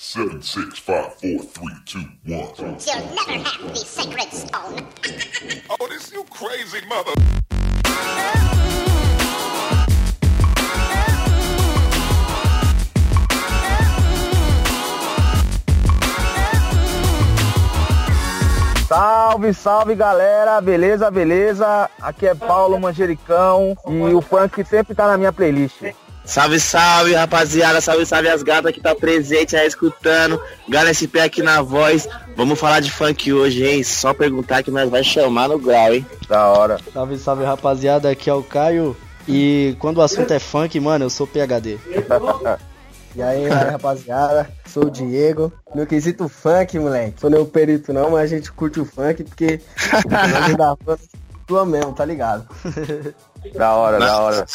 Seven, six, five, four, three, two, one. You'll never have the sacred stone. Oh, this you crazy mother. Salve, salve galera, beleza, beleza? Aqui é Paulo Manjericão e o funk sempre tá na minha playlist. Salve, salve, rapaziada. Salve, salve as gatas que tá presente aí escutando. Gala SP aqui na voz. Vamos falar de funk hoje, hein? Só perguntar que nós vai chamar no grau, hein? Da hora. Salve, salve rapaziada, aqui é o Caio. E quando o assunto é funk, mano, eu sou PHD. E aí, rapaziada, sou o Diego. No quesito funk, moleque. Sou nem o perito não, mas a gente curte o funk porque nós da funk tua mesmo, tá ligado? Da hora, da hora.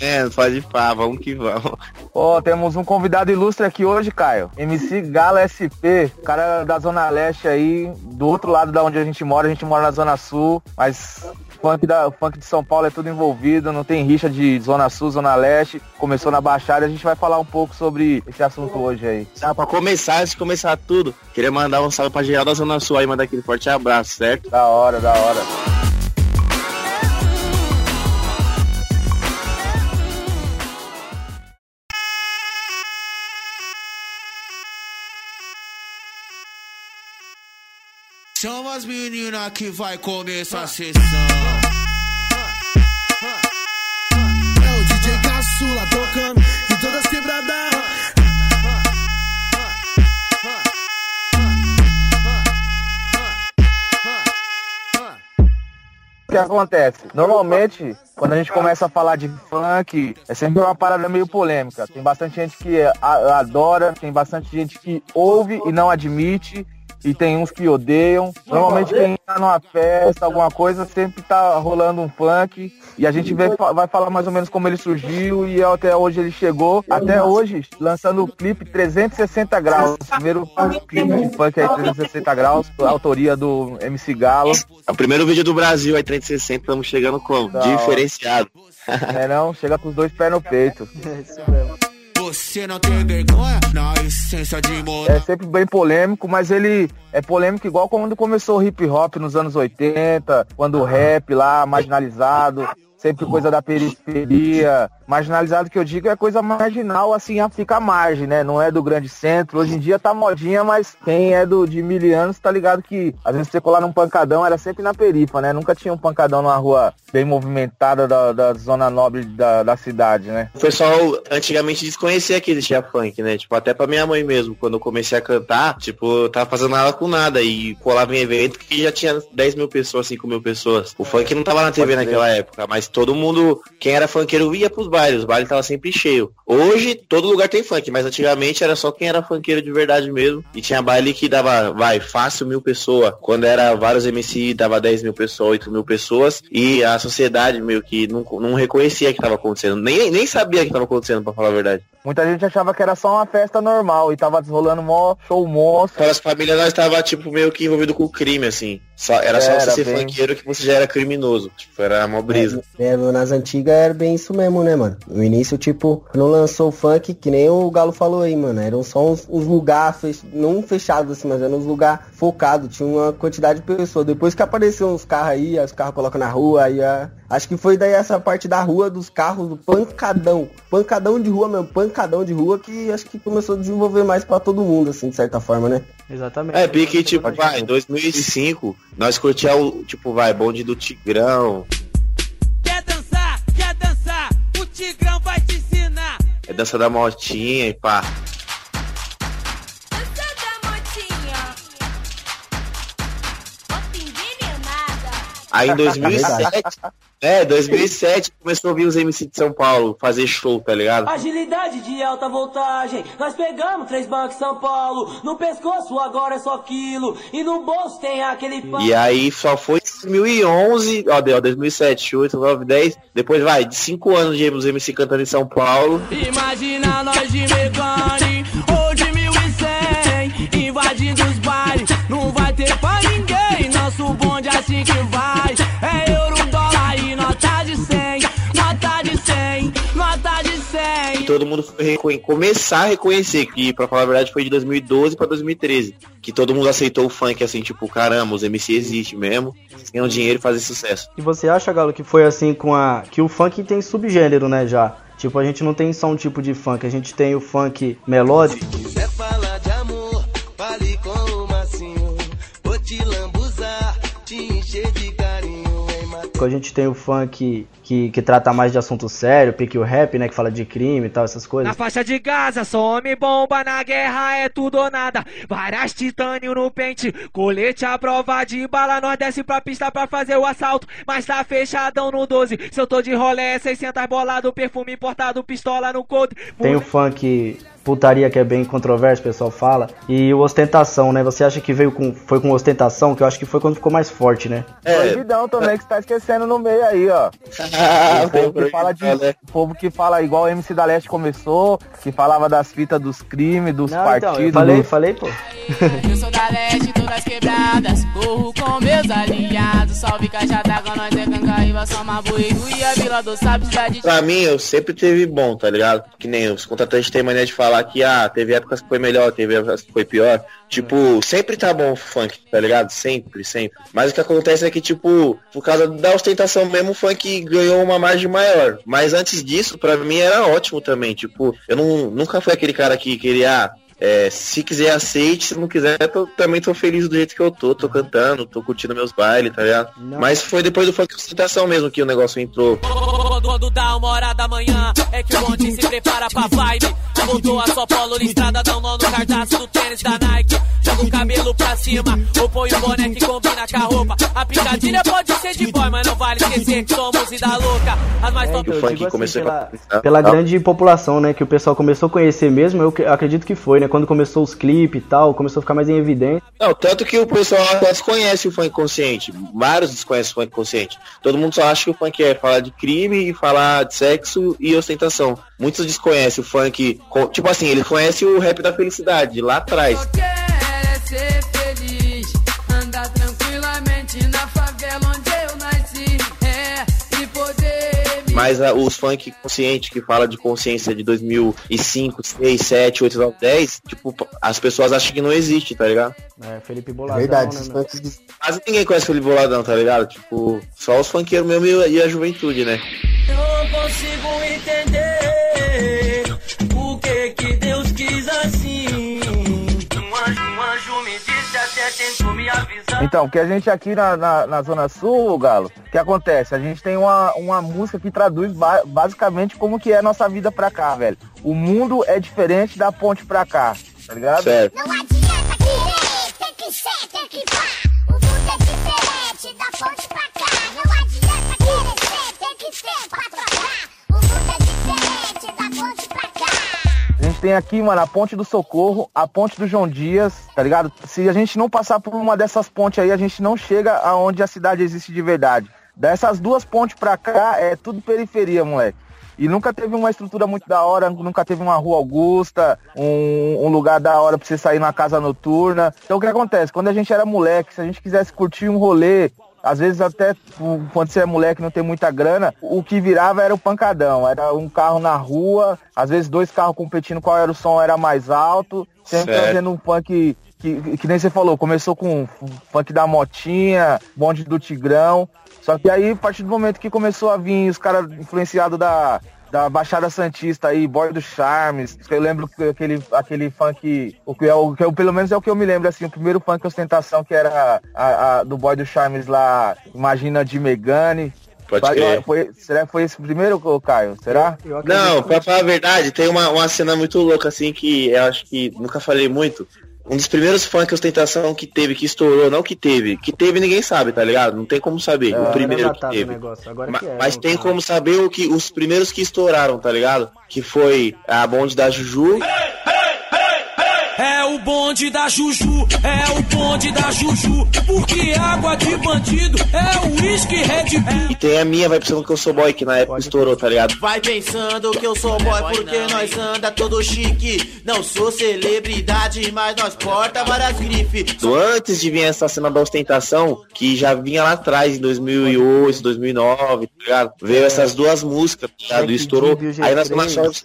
É, pode pá, vamos que vamos. Ó, temos um convidado ilustre aqui hoje, Caio. MC Gala SP, cara da Zona Leste aí, do outro lado da onde a gente mora, a gente mora na Zona Sul, mas funk, da, funk de São Paulo é tudo envolvido, não tem rixa de Zona Sul, Zona Leste, começou na Baixada, a gente vai falar um pouco sobre esse assunto hoje aí. Tá, pra começar, antes de começar tudo, queria mandar um salve pra geral da Zona Sul aí, mandar aquele forte abraço, certo? Da hora, da hora. As meninas que vai começar a sessão. É o DJ Caçula tocando em todas as quebradas. O que acontece? Normalmente, quando a gente começa a falar de funk, é sempre uma parada meio polêmica. Tem bastante gente que a- adora, tem bastante gente que ouve e não admite. E tem uns que odeiam. Normalmente quem tá numa festa, alguma coisa, sempre tá rolando um funk. E a gente vê- vai falar mais ou menos como ele surgiu e até hoje ele chegou. Até hoje, lançando o clipe 360 graus. O primeiro clipe de funk aí, 360 graus, autoria do MC Galo. É o primeiro vídeo do Brasil aí, 360, estamos chegando como? Hora. Diferenciado. É não, chega com os dois pés no peito. É isso mesmo. Você não tem vergonha na essência de morar. É sempre bem polêmico, mas ele é polêmico igual quando começou o hip hop nos anos 80, quando o rap lá, marginalizado, sempre coisa da periferia. Marginalizado que eu digo é coisa marginal, assim, fica à margem, né? Não é do grande centro. Hoje em dia tá modinha, mas quem é do de mil anos tá ligado que às vezes você colar num pancadão era sempre na perifa, né? Nunca tinha um pancadão numa rua bem movimentada da, da zona nobre da, da cidade, né? O pessoal antigamente desconhecia que existia funk, né? Tipo, até pra minha mãe mesmo, quando eu comecei a cantar, tipo, eu tava fazendo nada com nada e colava em evento que já tinha 10 mil pessoas, 5 mil pessoas. O funk não tava na TV Pode naquela época, mas todo mundo, quem era funkeiro ia pros bailes, os bailes tava sempre cheio. Hoje, todo lugar tem funk, mas antigamente era só quem era funkeiro de verdade mesmo. E tinha baile que dava, vai, fácil mil pessoas. Quando era vários MC, dava 10 mil pessoas, 8 mil pessoas. E a sociedade meio que não, não reconhecia que tava acontecendo. Nem, nem sabia que tava acontecendo, pra falar a verdade. Muita gente achava que era só uma festa normal e tava rolando mó show monstro. Para as famílias nós tava, tipo, meio que envolvido com o crime, assim. Só, era só Era, você ser bem. funkeiro que você já era criminoso. Tipo, era mó brisa. É, nas antigas era bem isso mesmo, né, mano? No início, tipo, não lançou o funk, que nem o Galo falou aí, mano. Eram só uns, uns lugares, fech... não fechados assim, mas eram uns lugares focados. Tinha uma quantidade de pessoas. Depois que apareceu uns carros aí, os carros colocam na rua, aí a... Acho que foi daí essa parte da rua dos carros, do pancadão. Pancadão de rua mesmo, pancadão de rua que acho que começou a desenvolver mais pra todo mundo, assim, de certa forma, né? Exatamente. É, pique, tipo, vai, em 2005, nós curtia o, tipo, vai, bonde do Tigrão, é dança da motinha e pá. Dança da motinha. Bota envenenada. Aí em 2007, é, 2007 começou a vir os MC de São Paulo fazer show, tá ligado? Agilidade de alta voltagem, nós pegamos três bancos São Paulo. No pescoço agora é só quilo, e no bolso tem aquele. E aí só foi em 2011, ó, deu 2007, 8, 9, 10, depois vai, de 5 anos de MC cantando em São Paulo. Imagina nós de todo mundo foi reconhe- começar a reconhecer que, pra falar a verdade, foi de 2012 pra 2013. Que todo mundo aceitou o funk, assim, tipo, caramba, os MC existem mesmo, ganham dinheiro e fazem sucesso. E você acha, Galo, que foi assim com a. Que o funk tem subgênero, né, já? Tipo, a gente não tem só um tipo de funk, a gente tem o funk melódico. quiser falar A gente tem o funk que, que trata mais de assunto sério, pique o rap, né? Que fala de crime e tal, essas Na coisas. faixa de Gaza, só homem bomba na guerra é tudo ou nada. Várias titânio no pente, colete à prova de bala. Nós desce pra pista pra fazer o assalto, mas tá fechadão no 12. Se eu tô de rolé, é 600 bolado, perfume importado, pistola no cold. Tem o funk putaria que é bem controverso, o pessoal fala. E o ostentação, né? Você acha que veio com. Foi com ostentação? Que eu acho que foi quando ficou mais forte, né? Proibidão também que você tá esquecendo no meio aí, ó. Ah, o, povo que fala de, o povo que fala igual o MC da Leste começou, que falava das fitas dos crimes, dos Não, partidos. então, eu falei, dos- falei, pô. Eu sou da leste, todas quebradas. Corro com meus aliados. Salve caixa d'água, nós é e a Vila do Sábio, cidade de Pra mim, eu sempre teve bom, tá ligado? Que nem os contratantes têm mania de falar que, ah, teve épocas que foi melhor, teve épocas que foi pior. Tipo, sempre tá bom o funk, tá ligado? Sempre, sempre. Mas o que acontece é que, tipo, por causa da ostentação mesmo, o funk ganhou uma margem maior. Mas antes disso, pra mim era ótimo também. Tipo, eu não, nunca fui aquele cara que queria, ah, é, se quiser aceite, se não quiser, eu também tô feliz do jeito que eu tô, tô cantando, tô curtindo meus bailes, tá ligado? Mas foi depois do funk ostentação mesmo que o negócio entrou. Quando dá uma hora da manhã, é que o bonde se prepara pra vibe. Voltou a sua polo listrada, dá um nó no cardaço do tênis da Nike. Joga o cabelo pra cima, ou põe o boné que combina com a roupa. A picadilha pode ser de boy, mas não vale esquecer que somos vida louca. As mais top Eu digo assim, pela, pela Ah. grande população, né? Que o pessoal começou a conhecer mesmo, eu acredito que foi, né? Quando começou os clipes e tal, começou a ficar mais em evidência. Não, tanto que o pessoal até desconhece o funk consciente. Vários desconhecem o funk consciente. Todo mundo só acha que o funk é falar de crime e falar de sexo e ostentação. Muitos desconhecem o funk. Tipo assim, eles conhecem o rap da felicidade, lá atrás. Mas ah, os funk consciente que fala de consciência de 2005, 6, 7, 8, 9, 10, tipo, as pessoas acham que não existe, tá ligado? É, Felipe Boladão, Verdade, né, funks de Quase ninguém conhece Felipe Boladão, tá ligado? Tipo, só os funkeiros mesmo e e a juventude, né? Eu não consigo entender Então, que a gente aqui na, na, na Zona Sul, Galo, o que acontece? A gente tem uma, uma música que traduz ba- basicamente como que é a nossa vida pra cá, velho. O mundo é diferente da ponte pra cá, tá ligado? Certo. Tem aqui, mano, a ponte do Socorro, a ponte do João Dias, tá ligado? Se a gente não passar por uma dessas pontes aí, a gente não chega aonde a cidade existe de verdade. Dessas duas pontes pra cá, é tudo periferia, moleque. E nunca teve uma estrutura muito da hora, nunca teve uma rua Augusta, um, um lugar da hora pra você sair na casa noturna. Então o que acontece? Quando a gente era moleque, se a gente quisesse curtir um rolê, às vezes até quando você é moleque e não tem muita grana, o que virava era o pancadão. Era um carro na rua, às vezes dois carros competindo qual era o som era mais alto, sempre Certo. trazendo um funk que, que nem você falou, começou com funk da motinha, bonde do Tigrão. Só que aí, a partir do momento que começou a vir os caras influenciados da, da Baixada Santista aí, Boy do Charmes, eu lembro que aquele, aquele funk, o que, é, o que eu, pelo menos é o que eu me lembro, assim, o primeiro funk ostentação que era a, a- do Boy do Charmes lá, Imagina de Megane. Pode crer. Foi, será que foi esse primeiro, Caio? Será? Não, pra falar a verdade, tem uma, uma cena muito louca, assim, que eu acho que nunca falei muito. Um dos primeiros funk ostentação que teve, que estourou, não que teve, que teve ninguém sabe, tá ligado? Não tem como saber, o Era primeiro que teve. negócio, agora Ma- que é, mas tem sabe. como saber o que os primeiros que estouraram, tá ligado? Que foi a bonde da Juju. É o bonde da Juju, é o bonde da Juju. Porque água de bandido é o uísque Red Bull. E tem a minha, vai pensando que eu sou boy, que na época estourou, tá ligado? Vai pensando que eu sou boy porque nós anda todo chique. Não sou celebridade, mas nós porta várias grifes. Do Antes de vir essa cena da ostentação, que já vinha lá atrás, em 2008, 2009, tá ligado? Veio essas duas músicas, tá ligado? E estourou. Aí nós começamos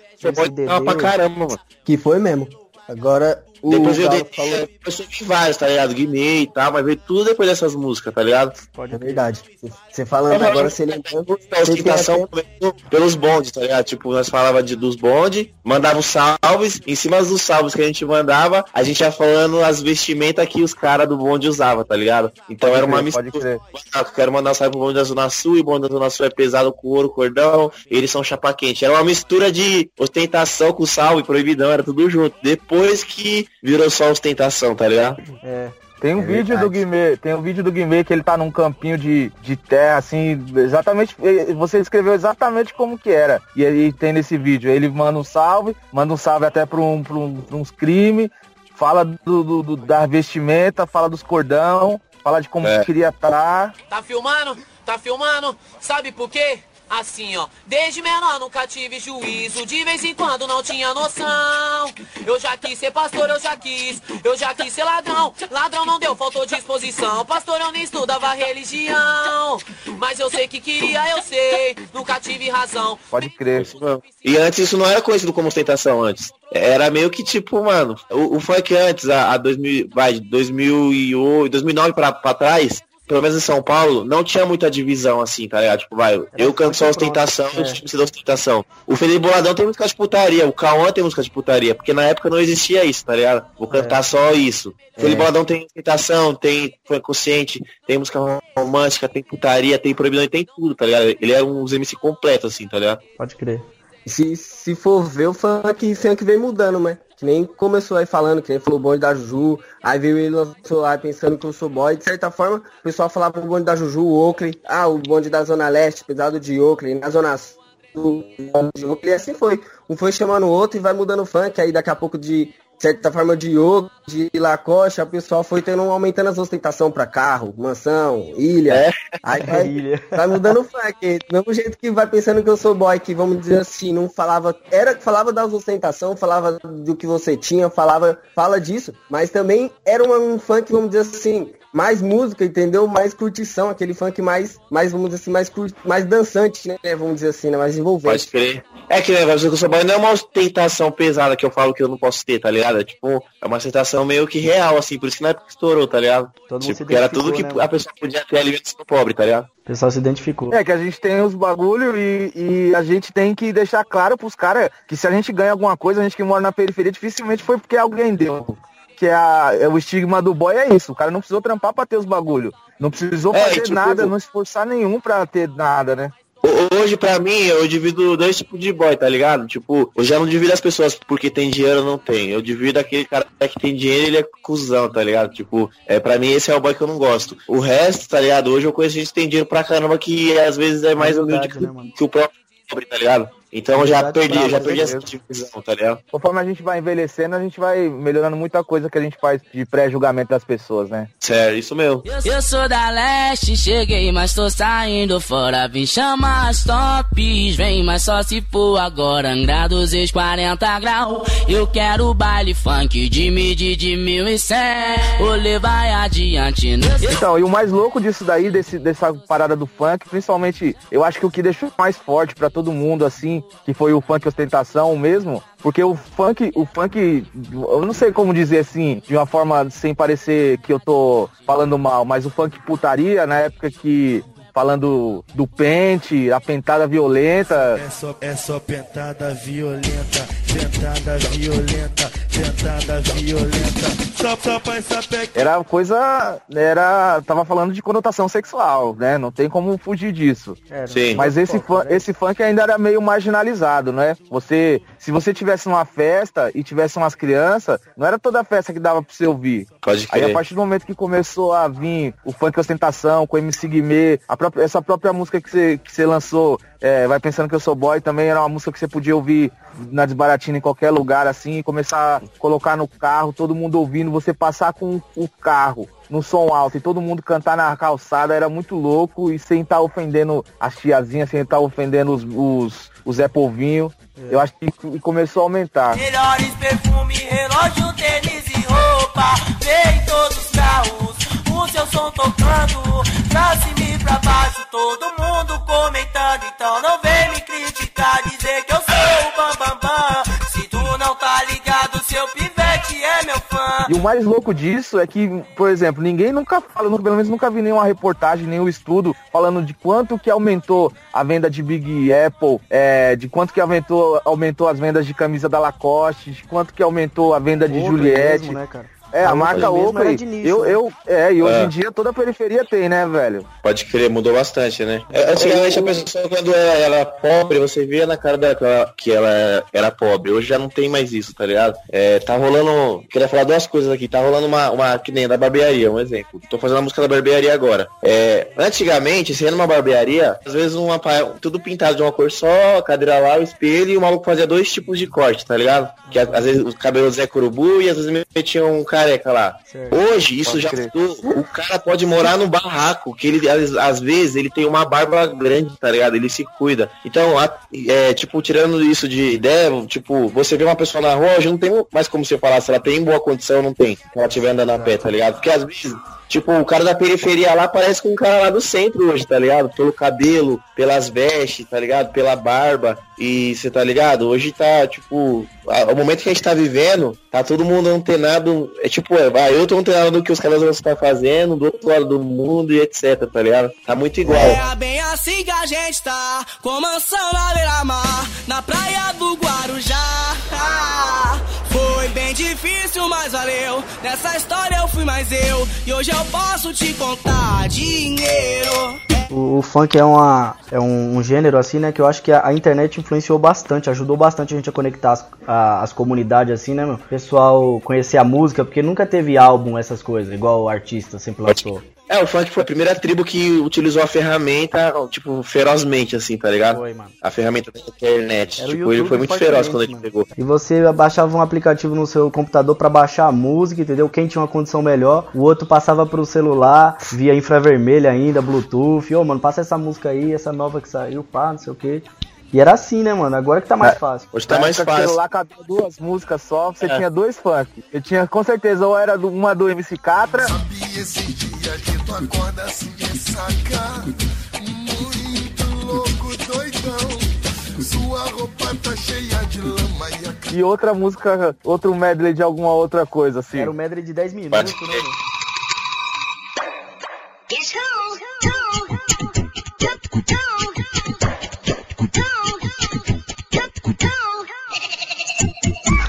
a pra caramba, mano. Que foi mesmo. Agora, o Depois eu Galo falou... eu vi vários, tá ligado? Guimê e tal, mas veio tudo depois dessas músicas, tá ligado? É verdade. Você falando agora, você lembrando... A ostentação pelos bondes, tá ligado? Tipo, nós falava de, dos bondes, mandava os salves, em cima dos salves que a gente mandava, a gente ia falando as vestimentas que os caras do bonde usavam, tá ligado? Então Pode era uma crer, pode mistura. Quero mandar um salve pro bonde da Zona Sul, e o bonde da Zona Sul é pesado com ouro, cordão, eles são chapa quente. Era uma mistura de ostentação com salve, proibidão, era tudo junto. Depois que virou só ostentação, tá ligado? É. Tem um É vídeo verdade. do Guimê, tem um vídeo do Guimê que ele tá num campinho de, de terra, assim, exatamente, você descreveu exatamente como que era. E aí tem nesse vídeo, ele manda um salve, manda um salve até pra, um, pra, um, pra uns crimes, fala do, do, do- da vestimenta, fala dos cordão, fala de como É. queria estar. Tá filmando? Tá filmando? Sabe por quê? Assim, ó, desde menor nunca tive juízo, de vez em quando não tinha noção. Eu já quis ser pastor, eu já quis, eu já quis ser ladrão. Ladrão não deu, faltou disposição. Pastor eu nem estudava religião, mas eu sei que queria, eu sei, nunca tive razão. Pode crer. E antes isso não era conhecido como ostentação antes. Era meio que tipo, mano, o, o funk antes, a, a 2000, vai, de 2008, 2009 pra, pra trás, pelo menos em São Paulo, não tinha muita divisão assim, tá ligado? Tipo, vai, eu canto só ostentação e os tipos da ostentação. O Felipe Boladão tem música de putaria, o Cauã tem música de putaria, porque na época não existia isso, tá ligado? Vou cantar só isso. O Felipe Boladão tem ostentação, tem funk consciente, tem música romântica, tem putaria, tem proibidão, tem tudo, tá ligado? Ele era um MC completo, assim, tá ligado? Pode crer. Se, se for ver, o funk, funk vem mudando, né? Que nem começou aí falando, que nem falou o bonde da Juju, aí veio ele lá pensando que eu sou boy. De certa forma, o pessoal falava o bonde da Juju, o Oakley, ah, o bonde da Zona Leste, pesado de Oakley, na Zona Sul, de Oakley, e assim foi. Um foi chamando o outro e vai mudando o funk, aí daqui a pouco de certa forma de yoga, de lacoste, o pessoal foi tendo aumentando as ostentação pra carro, mansão, ilha. É. Aí vai, Ilha. vai mudando o funk. Do mesmo jeito que vai pensando que eu sou boy, que vamos dizer assim, não falava. Era falava da ostentação, falava do que você tinha, falava. Fala disso, mas também era um, um funk, vamos dizer assim, mais música, entendeu? Mais curtição, aquele funk mais, mais vamos dizer assim, mais, cur- mais dançante, né? Vamos dizer assim, né? Mais envolvente. Pode crer. É que, né, vai dizer que eu sou boy não é uma ostentação pesada que eu falo que eu não posso ter, tá ligado? É tipo, é uma ostentação meio que real, assim, por isso que na época estourou, tá ligado? Todo mundo tipo, que era tudo que né, a pessoa podia ter ali mesmo sendo pobre, tá ligado? O pessoal se identificou. É que a gente tem os bagulho e, e a gente tem que deixar claro pros caras que se a gente ganha alguma coisa, a gente que mora na periferia, dificilmente foi porque alguém deu. Que é, a- é o estigma do boy é isso. O cara não precisou trampar pra ter os bagulho. Não precisou É, fazer tipo, nada, não esforçar nenhum pra ter nada, né? Ho- Hoje, pra mim, eu divido dois tipos de boy, tá ligado? Tipo, eu já não divido as pessoas porque tem dinheiro ou não tem. Eu divido aquele cara que tem dinheiro e ele é cuzão, tá ligado? Tipo, é, pra mim esse é o boy que eu não gosto. O resto, tá ligado? Hoje eu conheço gente que tem dinheiro pra caramba que às vezes é mais humilde verdade, que, né, que o próprio pobre, tá ligado? Então eu já perdi, já perdi essa divisão, tá ligado? Conforme a gente vai envelhecendo, a gente vai melhorando muita coisa que a gente faz de pré-julgamento das pessoas, né? Sério, isso mesmo. Eu sou da leste, cheguei, mas tô saindo fora. Vim chamar as tops, vem, mas só se for agora. Angra 240 graus. Eu quero baile funk de medir de 1100. Olê vai adiante. né? Então, e o mais louco disso daí, desse, dessa parada do funk, principalmente, eu acho que o que deixou mais forte pra todo mundo, assim, que foi o funk ostentação mesmo, porque o funk, o funk, eu não sei como dizer assim, de uma forma sem parecer que eu tô falando mal, mas o funk putaria, na época que falando do pente, a pentada violenta, É só, é só pentada violenta, pentada violenta, pentada violenta. Era coisa. Era. Tava falando de conotação sexual, né? Não tem como fugir disso. Sim. Mas esse, fun- esse funk ainda era meio marginalizado, né? Você. Se você tivesse numa festa e tivesse umas crianças, não era toda festa que dava pra você ouvir. Pode Aí a crer. partir do momento que começou a vir o funk ostentação, com o MC Guimê, a própria- essa própria música que você, que você lançou, é, Vai Pensando Que Eu Sou Boy, também era uma música que você podia ouvir na desbaratina em qualquer lugar assim, e começar a colocar no carro, todo mundo ouvindo, você passar com o carro no som alto e todo mundo cantar na calçada, era muito louco e sem estar ofendendo as tiazinhas, sem estar ofendendo os, os, os Zé Povinho. Eu acho que começou a aumentar. Melhores perfume, relógio, tênis e roupa. Vem todos os carros, o seu som tocando. Pra cima e pra baixo, todo mundo comentando. Então não vem me criticar, dizer que eu E o mais louco disso é que, por exemplo, ninguém nunca fala, pelo menos nunca vi nenhuma reportagem, nenhum estudo falando de quanto que aumentou a venda de Big Apple, é, de quanto que aumentou, aumentou as vendas de camisa da Lacoste, de quanto que aumentou a venda de Oakley Juliette. mesmo, né, cara? É, a A marca Oakley de nicho, eu, né? eu, é, e hoje É. em dia toda a periferia tem, né, velho? Pode crer, mudou bastante, né? É, Antigamente a pessoa quando ela ela era pobre, você via na cara dela que ela, que ela era pobre. Hoje já não tem mais isso, tá ligado? É, tá rolando. Queria falar duas coisas aqui. Tá rolando uma, uma que nem da barbearia, um exemplo. Tô fazendo a música da barbearia agora. É, antigamente, se ia numa barbearia, às vezes uma, tudo pintado de uma cor só, cadeira lá, o espelho, e o maluco fazia dois tipos de corte, tá ligado? Que às vezes os cabelos Zé Curubu e às vezes metiam um careca lá. Hoje isso Pode já crer. mudou. O cara pode morar no barraco, que ele às, às vezes ele tem uma barba grande, tá ligado? Ele se cuida. Então, a- é, tipo, tirando isso de ideia, tipo, você vê uma pessoa na rua, hoje não tem mais como você falar se ela tem boa condição ou não tem, se ela estiver andando a pé, tá ligado? Porque às vezes, tipo, o cara da periferia lá parece com um cara lá do centro hoje, tá ligado? Pelo cabelo, pelas vestes, tá ligado? Pela barba. E você tá ligado? Hoje tá, tipo, o momento que a gente tá vivendo, tá todo mundo antenado. É tipo, vai, eu tô antenado do que os caras estão fazendo, do outro lado do mundo e etc, tá ligado? Tá muito igual. É bem assim que a gente tá, com mansão na beira-mar, na praia do Guarujá. Ah, difícil, mas valeu. Nessa história eu fui mais eu, e hoje eu posso te contar dinheiro. O, o funk é, uma, é um, um gênero assim, né? Que eu acho que a, a internet influenciou bastante, ajudou bastante a gente a conectar as, a- as comunidades assim, né, meu? Pessoal conhecer a música, porque nunca teve álbum, essas coisas, igual o artista sempre lançou. É, o funk foi a primeira tribo que utilizou a ferramenta, tipo, ferozmente, assim, tá ligado? Foi, mano. A ferramenta da internet. Era tipo, ele foi muito feroz quando ele mano. pegou. E você baixava um aplicativo no seu computador pra baixar a música, entendeu? Quem tinha uma condição melhor, o outro passava pro celular, via infravermelho ainda, Bluetooth. Ô, mano, passa essa música aí, essa nova que saiu, pá, não sei o que. E era assim, né, mano? Agora que tá mais É. fácil. Hoje tá Na mais fácil. celular cabia duas músicas só, você É. tinha dois funk. Eu tinha com certeza, ou era uma do MC Catra, E esse dia que tu acorda assim ressaca Muito louco, doidão Sua roupa tá cheia de lama e a e outra música, outro medley de alguma outra coisa, assim. Era um medley de 10 minutos, Pode né, mano? Guess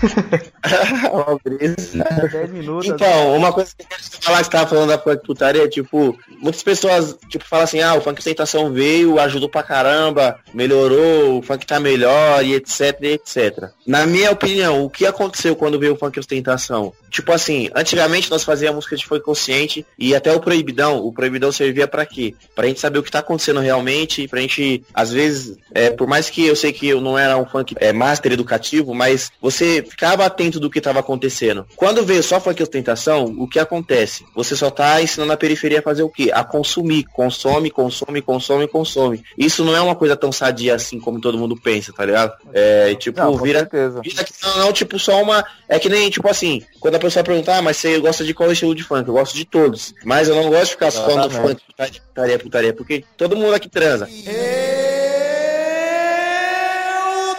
Uma brisa. 10 minutos. Então, uma coisa que eu falar você tava falando da funk putaria, é, tipo, muitas pessoas, tipo, falam assim, ah, o funk ostentação veio, ajudou pra caramba, melhorou, o funk tá melhor, e etc, e etc. Na minha opinião, o que aconteceu quando veio o funk ostentação? Tipo assim, antigamente nós fazíamos música de funk consciente, e até o proibidão, o proibidão servia pra quê? Pra gente saber o que tá acontecendo realmente, pra gente, às vezes, é, por mais que eu sei que eu não era um funk é, master educativo, mas você ficava atento do que estava acontecendo. Quando veio só funk ostentação, o que acontece? Você só tá ensinando a periferia a fazer o quê? A consumir. Consome, consome, consome, consome. Isso não é uma coisa tão sadia assim como todo mundo pensa, tá ligado? É, tipo, Não, vira, certeza. vira que não, não, tipo, só uma. É que nem, tipo assim, quando a pessoa perguntar, ah, mas você gosta de qual estilo de funk? Eu gosto de todos. Mas eu não gosto de ficar falando Exatamente. funk, putaria, putaria, putaria, porque todo mundo aqui transa. Eu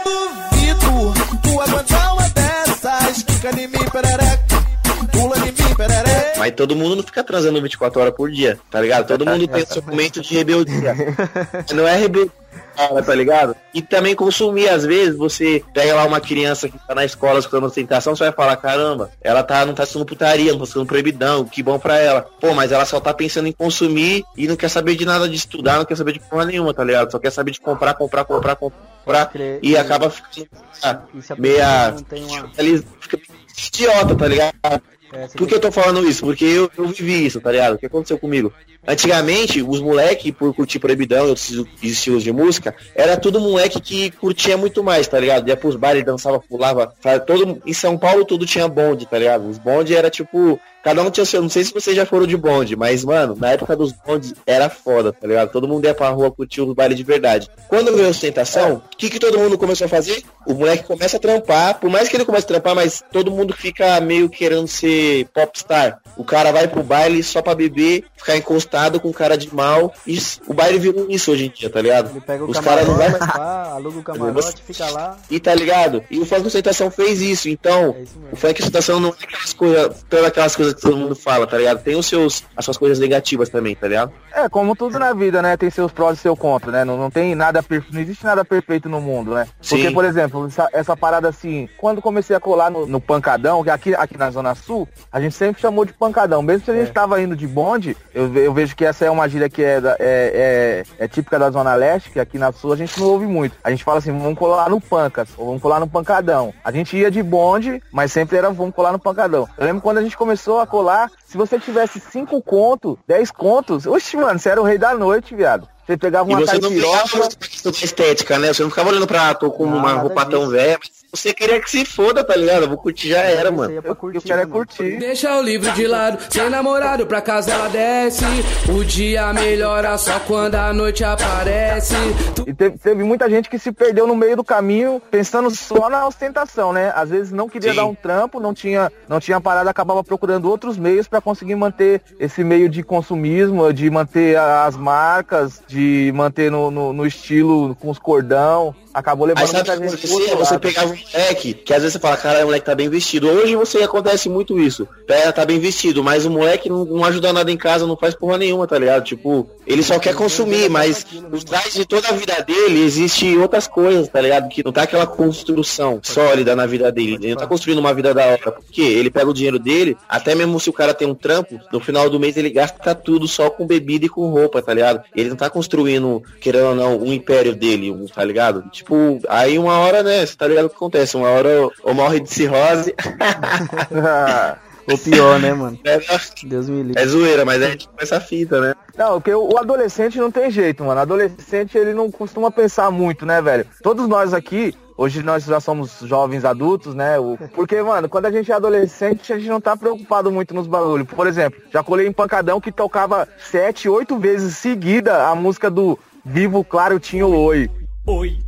duvido tu aguentar uma dessas. Mim, perereca. Mas todo mundo não fica transando 24 horas por dia, tá ligado? Todo mundo tem seu momento de rebeldia. não é rebeldia, cara, tá ligado? E também consumir, às vezes, você pega lá uma criança que tá na escola escutando ostentação, você vai falar, caramba, ela tá, não tá sendo putaria, não tá sendo proibidão, que bom pra ela. Pô, mas ela só tá pensando em consumir e não quer saber de nada de estudar, não quer saber de porra nenhuma, tá ligado? Só quer saber de comprar, comprar, comprar, comprar crer. e acaba ficando ah, a meia. uma- fica idiota, tá ligado? É, Por que eu tô falando isso? Porque eu, eu vivi isso, tá ligado? O que aconteceu comigo? Antigamente, os moleque, por curtir proibidão e outros estilos de música, era tudo moleque que curtia muito mais, tá ligado? Ia pros bailes, dançava, pulava. Todo, em São Paulo tudo tinha bonde, tá ligado? Os bonde era tipo. Cada um tinha seu. Não sei se vocês já foram de bonde, mas, mano, na época dos bondes era foda, tá ligado? Todo mundo ia pra rua curtir os bailes de verdade. Quando veio a ostentação, o que, que todo mundo começou a fazer? O moleque começa a trampar, por mais que ele comece a trampar, mas todo mundo fica meio querendo ser popstar. O cara vai pro baile só pra beber, ficar encostado com cara de mal. Isso, o baile virou isso hoje em dia, tá ligado? Ele pega o Os caras não vai mais. aluga o camarote, fica lá. E tá ligado? E o funk ostentação fez isso. Então, É isso o funk ostentação não é aquelas coisas, todas aquelas coisas que todo mundo fala, tá ligado? Tem os seus, as suas coisas negativas também, tá ligado? É, como tudo na vida, né? Tem seus prós e seu contra, né? Não, não tem nada perfeito, não existe nada perfeito no mundo, né? Porque, Sim. por exemplo, essa, essa parada assim, quando comecei a colar no, no pancadão, que aqui, aqui na Zona Sul, a gente sempre chamou de pancadão. Mesmo se a gente tava indo de bonde, eu, eu vejo que essa é uma gíria que é, da- é, é, é típica da Zona Leste, que aqui na Sul a gente não ouve muito. A gente fala assim, vamos colar no pancas, ou vamos colar no pancadão. A gente ia de bonde, mas sempre era vamos colar no pancadão. Eu lembro quando a gente começou a colar, se você tivesse 5 contos, 10 contos, oxe, mano, você era o rei da noite, viado. Você pegava E uma você não ficava estética, né? Você não ficava olhando pra, tô com uma roupa tão velha, mas você queria que se foda, tá ligado? Eu vou curtir, já era, mano. curtir, eu quero é curtir. Deixa o livro de lado, sem namorado pra casa ela desce. O dia melhora só quando a noite aparece. Tu E teve, teve muita gente que se perdeu no meio do caminho, pensando só na ostentação, né? Às vezes não queria Sim. dar um trampo, não tinha, não tinha parada, acabava procurando outros meios pra conseguir manter esse meio de consumismo, de manter as marcas, de manter no, no, no estilo com os cordão. Acabou Aí levando sabe o muita gente Você lado. pegava um moleque, que às vezes você fala, cara, o moleque tá bem vestido. Hoje você acontece muito isso. Pega, tá bem vestido, mas o moleque não, não ajuda nada em casa, não faz porra nenhuma, tá ligado? Tipo, ele só quer consumir, mas por trás de toda a vida dele existe outras coisas, tá ligado? Que não tá aquela construção sólida na vida dele. Ele não tá construindo uma vida da hora. Porque ele pega o dinheiro dele, até mesmo se o cara tem um trampo, no final do mês ele gasta tudo só com bebida e com roupa, tá ligado? Ele não tá construindo, querendo ou não, um império dele, tá ligado? Tipo, aí uma hora, né, você tá ligado o que acontece? Uma hora ou- ou morre de cirrose. Ou pior, né, mano? é, Deus me livre. é zoeira, mas é tipo essa fita, né? Não, porque o adolescente não tem jeito, mano. Adolescente, ele não costuma pensar muito, né, velho? Todos nós aqui, hoje nós já somos jovens adultos, né? O- Porque, mano, quando a gente é adolescente, a gente não tá preocupado muito nos bagulhos. Por exemplo, já colei em pancadão que tocava sete, oito vezes seguida a música do Vivo Claro Tinha o Oi. Oi.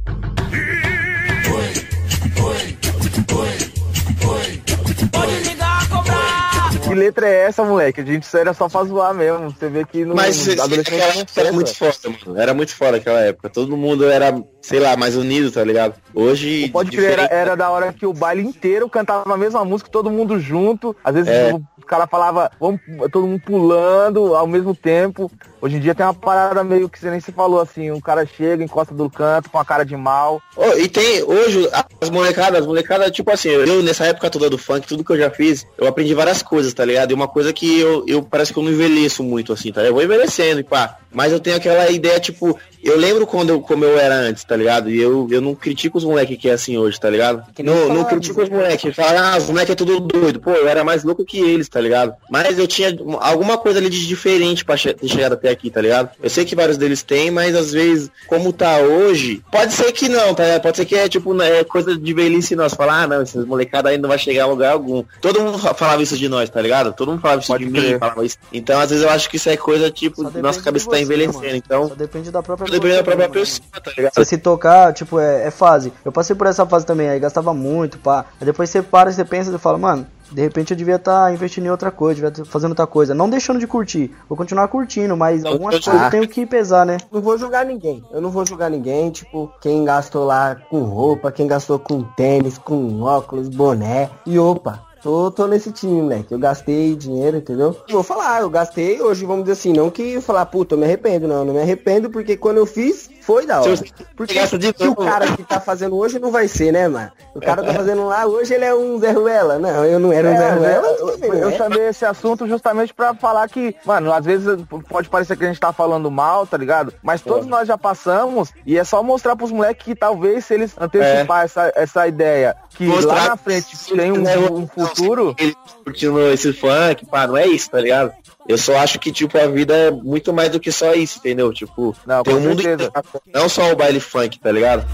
Pode ligar, cobrar. Que letra é essa, moleque? A gente era só pra zoar mesmo. Você vê que no Mas época era muito foda, mano. Era muito foda aquela época. Todo mundo era, sei lá, mais unido, tá ligado? Hoje. Pode crer, era, era da hora que o baile inteiro cantava a mesma música, todo mundo junto. Às vezes É. o cara falava, vamos, todo mundo pulando ao mesmo tempo. Hoje em dia tem uma parada meio que você nem se falou assim, um cara chega, encosta do canto com a cara de mal. Ô, e tem, hoje, as molecadas, as molecadas, tipo assim, eu nessa época toda do funk, tudo que eu já fiz, eu aprendi várias coisas, tá ligado? E uma coisa que eu, eu parece que eu não envelheço muito, assim, tá? Eu vou envelhecendo e pá. Mas eu tenho aquela ideia, tipo, eu lembro quando eu, como eu era antes, tá ligado? E eu, eu não critico os moleques que é assim hoje, tá ligado? Nem Não, não critico os moleques. Fala, ah, os moleques é tudo doido. Pô, eu era mais louco que eles, tá ligado? Mas eu tinha alguma coisa ali de diferente pra che- ter chegado até aqui, tá ligado? Eu sei que vários deles têm, mas às vezes, como tá hoje, pode ser que não, tá ligado? Pode ser que é tipo, né, é coisa de velhice nós. Falar, ah, não, esses molecadas ainda não vai chegar a lugar algum. Todo mundo fa- falava isso de nós, tá ligado? Todo mundo falava isso Pode de crer. mim, falava isso. Então, às vezes eu acho que isso é coisa, tipo, nossa de cabeça tá você, né, envelhecendo. mano? então, Só depende da própria depende da própria mesmo, pessoa, tá ligado? Você se tocar, tipo, é, é fase. Eu passei por essa fase também, aí gastava muito, pá. Aí depois você para e você pensa e fala, mano, de repente eu devia estar investindo em outra coisa, devia estar fazendo outra coisa. Não deixando de curtir. Vou continuar curtindo, mas algumas eu- coisas eu tenho que pesar, né? Não vou julgar ninguém. Eu não vou julgar ninguém, tipo, quem gastou lá com roupa, quem gastou com tênis, com óculos, boné. E opa, Tô, tô nesse time, moleque. Eu gastei dinheiro, entendeu? Vou falar, eu gastei hoje, vamos dizer assim, não que eu falar, puta, eu me arrependo, não. Não me arrependo porque quando eu fiz, foi da hora. Porque se o cara que tá fazendo hoje não vai ser, né, mano? O cara tá fazendo lá, hoje ele é um Zé Ruela. Não, eu não era um É, Zé Ruela. eu, eu- eu chamei esse assunto justamente pra falar que, mano, às vezes pode parecer que a gente tá falando mal, tá ligado? Mas todos nós já passamos e é só mostrar pros moleques que talvez se eles antecipar essa, essa ideia que Mostrar lá na frente tem um, né, um futuro. Ele curtindo esse funk, pá, não é isso, tá ligado? Eu só acho que, tipo, a vida é muito mais do que só isso, entendeu? Tipo, Não, tem um mundo inteiro, não só o baile funk, tá ligado?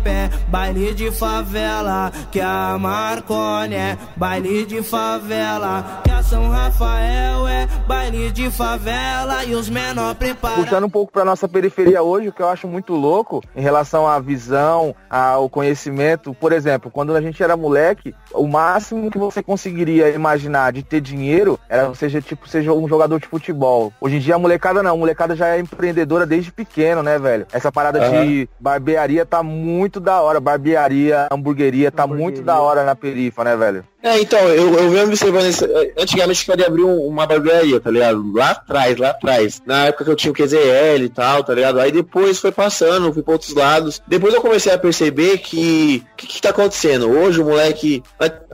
Elipe, baile de favela. Que a Marconi é baile de favela. Que a São Rafael é baile de favela. E os menor preparados. Puxando um pouco pra nossa periferia hoje, o que eu acho muito louco em relação à visão, ao conhecimento. Por exemplo, quando a gente era moleque, o máximo que você conseguiria imaginar de ter dinheiro era você tipo, seja um jogador de futebol. Hoje em dia a molecada não, a molecada já é empreendedora desde pequeno, né, velho? Essa parada de barbearia tá muito da hora. Barbearia, hamburgueria tá muito da hora na perifa, né, velho? É, então, eu, eu venho observando isso. eh, Antigamente eu queria abrir um- uma barbearia, tá ligado? Lá atrás, lá atrás. Na época que eu tinha o QZL e tal, tá ligado? Aí depois foi passando, fui pra outros lados. Depois eu comecei a perceber que. O que, que tá acontecendo? Hoje o moleque.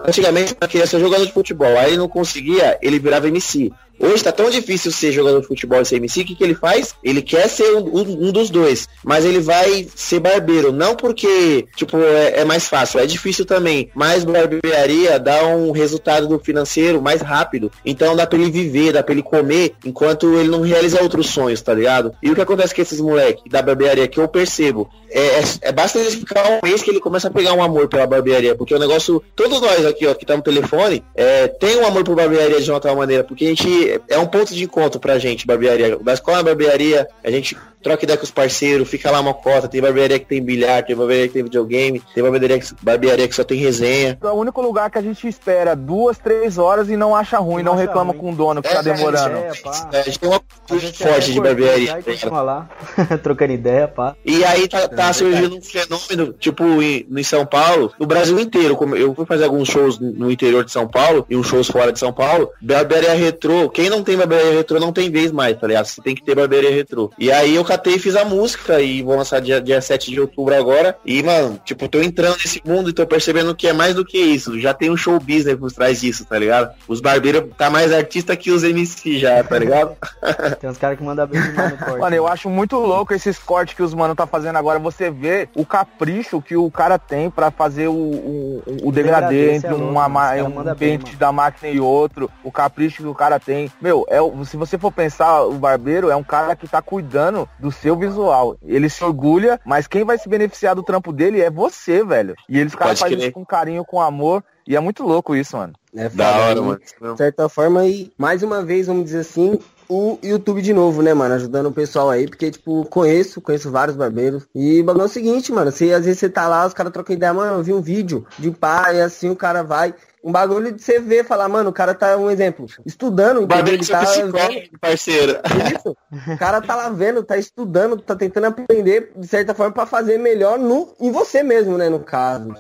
Antigamente eu queria ser jogador de futebol. Aí ele não conseguia, ele virava MC. Hoje tá tão difícil ser jogador de futebol e ser MC, o que, que ele faz? Ele quer ser um, um- um dos dois, mas ele vai ser barbeiro, não porque, tipo, é, é mais fácil, é difícil também, mas barbearia dá um resultado do financeiro mais rápido, então dá pra ele viver, dá pra ele comer, enquanto ele não realiza outros sonhos, tá ligado? E o que acontece com esses moleques da barbearia, que eu percebo, é, é, é basta ele ficar um mês que ele começa a pegar um amor pela barbearia, porque o negócio, todos nós aqui, ó, que tá no telefone, é, tem um amor por barbearia de uma tal maneira, porque a gente é um ponto de encontro pra gente, barbearia. Da escola barbearia, a gente troca ideia com os parceiros, fica lá uma cota, tem barbearia que tem bilhar, tem barbearia que tem videogame, tem barbearia que, barbearia que só tem resenha. É o único lugar que a gente espera duas, três horas e não acha ruim, não, acha reclama ruim. com o dono que É, tá demorando. É, pá. É, a gente tem uma é forte de barbearia. já tá lá, trocando ideia, pá. E aí tá, tá surgindo um fenômeno, tipo, em, em São Paulo, no Brasil inteiro. Como eu fui fazer alguns shows no no interior de São Paulo e uns shows fora de São Paulo. Barbearia retrô. Quem não tem barbearia retrô não tem vez mais, tá ligado? Você tem que ter barbearia retrô. E aí eu catei e fiz a música e vou lançar dia, dia 7 de outubro agora. E, mano, tipo, tô entrando nesse mundo e tô percebendo que é mais do que isso. Já tem um show business por trás disso, tá ligado? Os barbeiros tá mais artista que os MC já, tá ligado? Tem uns caras que mandam bem demais no corte. Mano, eu acho muito louco esses cortes que os mano tá fazendo agora. Você vê o capricho que o cara tem pra fazer o, o, o degradê entre é louco, uma, cara um bem, pente mano. da máquina e outro, o capricho que o cara tem. Meu, é, o- se você for pensar, o barbeiro é um cara que tá cuidando do seu visual. Ele se orgulha, mas quem vai se beneficiar do trampo dele é você, velho. E eles caras Pode fazem isso com carinho, com amor. E é muito louco isso, mano. É Da foda, hora, né? mano. De certa forma, e mais uma vez, vamos dizer assim, o YouTube de novo, né, mano? Ajudando o pessoal aí, porque, tipo, conheço, conheço vários barbeiros. E o bagulho é o seguinte, mano, se às vezes você tá lá, os caras trocam ideia, mano, eu vi um vídeo de pá, e assim o cara vai. Um bagulho de você ver, falar, mano, o cara tá, um exemplo, estudando, Ele que seu tá psicólogo, parceiro. isso. O cara tá lá vendo, tá estudando, tá tentando aprender, de certa forma, pra fazer melhor no, em você mesmo, né, no caso.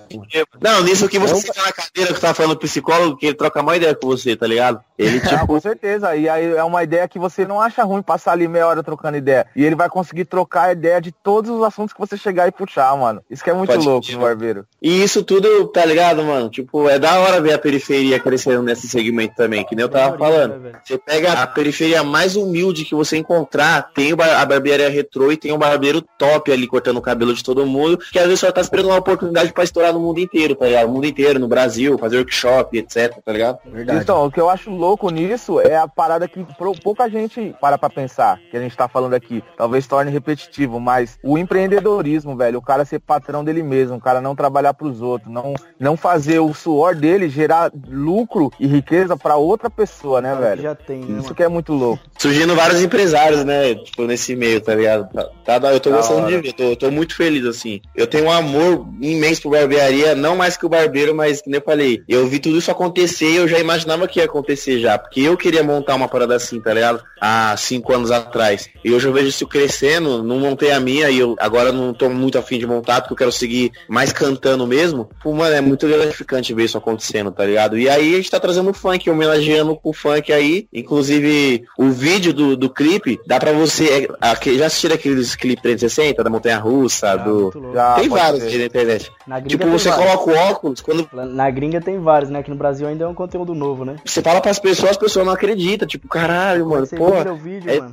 Não, nisso que você Não, senta na cadeira que tá falando do psicólogo, que ele troca uma ideia com você, tá ligado? Ele, Ah, tipo, com certeza. E aí é uma ideia que você não acha ruim passar ali meia hora trocando ideia. E ele vai conseguir trocar a ideia de todos os assuntos que você chegar e puxar, mano. Isso que é muito Pode louco no barbeiro. E isso tudo, tá ligado, mano? Tipo, é da hora ver a periferia crescendo nesse segmento também, que nem eu tava falando. Você pega a periferia mais humilde que você encontrar, tem o a barbearia retrô e tem um barbeiro top ali cortando o cabelo de todo mundo, que às vezes só tá esperando uma oportunidade pra estourar no mundo inteiro, tá ligado? No mundo inteiro, no Brasil, fazer workshop, etc, tá ligado? Então, o que eu acho louco nisso é a parada que pouca gente para pra pensar, que a gente tá falando aqui. Talvez torne repetitivo, mas o empreendedorismo, velho, o cara ser patrão dele mesmo, o cara não trabalhar pros outros, não, não fazer o suor dele gerar lucro e riqueza pra outra pessoa, né, Cara, velho? já tem, né, Isso mano? que é muito louco. surgindo vários empresários, né? Tipo, nesse meio, tá ligado? Tá, tá da- eu tô Da gostando hora. de ver, eu tô, tô muito feliz, assim. Eu tenho um amor imenso por barbearia, não mais que o barbeiro, mas que nem eu falei. Eu vi tudo isso acontecer e eu já imaginava que ia acontecer já. Porque eu queria montar uma parada assim, tá ligado? Há cinco anos atrás. E hoje eu vejo isso crescendo, não montei a minha e eu agora não tô muito afim de montar, porque eu quero seguir mais cantando mesmo. Pô, mano, é muito gratificante ver isso acontecendo, tá ligado? E aí a gente tá trazendo o funk, homenageando o funk aí. Inclusive, o vídeo do, do clipe, dá pra você. é, aque- já assistiram aqueles clipes 360 da Montanha Russa, do. muito louco. Já, tem vários crer. aí na internet. Na Tipo, você vários. coloca o óculos, quando Na gringa tem vários, né? Aqui no Brasil ainda é um conteúdo novo, né? você fala pras pessoas, as pessoas não acreditam. Tipo, caralho, mano, pô. É, mano.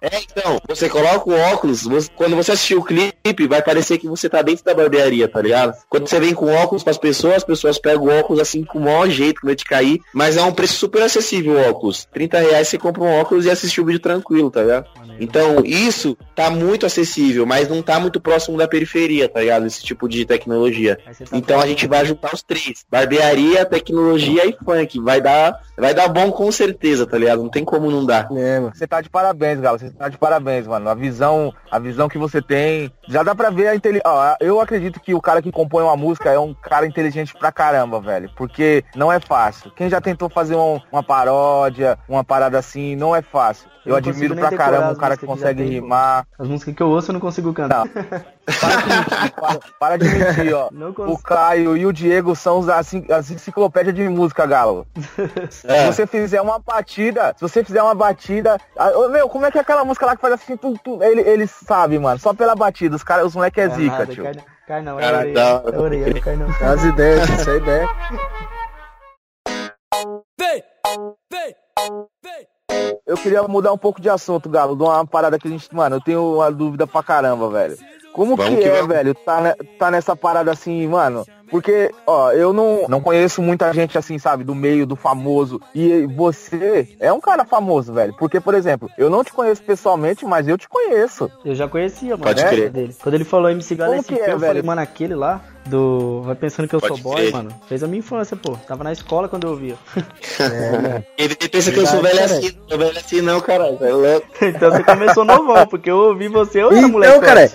é, então, você coloca o óculos, você- quando você assistir o clipe, vai parecer que você tá dentro da barbearia, tá ligado? Quando você vem com óculos pras pessoas, as pessoas pegam o óculos assim com o maior jeito, com medo de cair, mas é um preço super acessível o óculos. 30 reais você compra um óculos e assiste o vídeo tranquilo, tá ligado? Então, isso tá muito acessível, mas não tá muito próximo da periferia, tá ligado? Esse tipo de tecnologia. Tá Então a gente vai juntar os três. Barbearia, tecnologia e funk. Vai dar, vai dar bom com certeza, tá ligado? Não tem como não dar. É. Você tá de parabéns, Galo. Você tá de parabéns, mano. A visão, a visão que você tem. Já dá pra ver a inteligência. Eu acredito que o cara que compõe uma música é um cara inteligente pra caramba, velho. Porque não é fácil. Quem já tentou fazer um- uma paródia, uma parada assim, não é fácil. Eu, Eu não admiro pra caramba um cara que que consegue pô. rimar. As músicas que eu ouço eu não consigo cantar. Para de mentir, para, para de mentir, ó. Não O. Caio e o Diego são os- as, as enciclopédias de música, Galo. Se É. você fizer uma batida, se você fizer uma batida. meu, como é que é aquela música lá que faz assim, tu, tu, ele, eles sabem, mano. Só pela batida, os caras, os moleques é Cai zica, nada, tio. Cai, não- não, é Cara, orelha. dá- É orelha, não cai não. As ideias, essa é ideia. Vem, vem, vem. Eu queria mudar um pouco de assunto, Galo, de uma parada que a gente, mano, eu tenho uma dúvida pra caramba, velho. Como Vamos que que é, velho, tá, tá nessa parada assim, mano? Porque, ó, eu não, não conheço muita gente assim, sabe, do meio, do famoso. E você é um cara famoso, velho. Porque, por exemplo, eu não te conheço pessoalmente, mas eu te conheço. Eu já conhecia, mano. Pode a crer. dele. Quando ele falou MC Galo Como SP, que é, eu falei, velho? mano, aquele lá do Vai Pensando Que Eu Pode Sou Boy, crer. mano. Fez a minha infância, pô. Tava na escola quando eu ouvia. Ele pensa que eu sou velho assim, não sou velho assim não, caralho. É louco. então você começou novão, porque eu ouvi você, eu era moleque. Então, cara,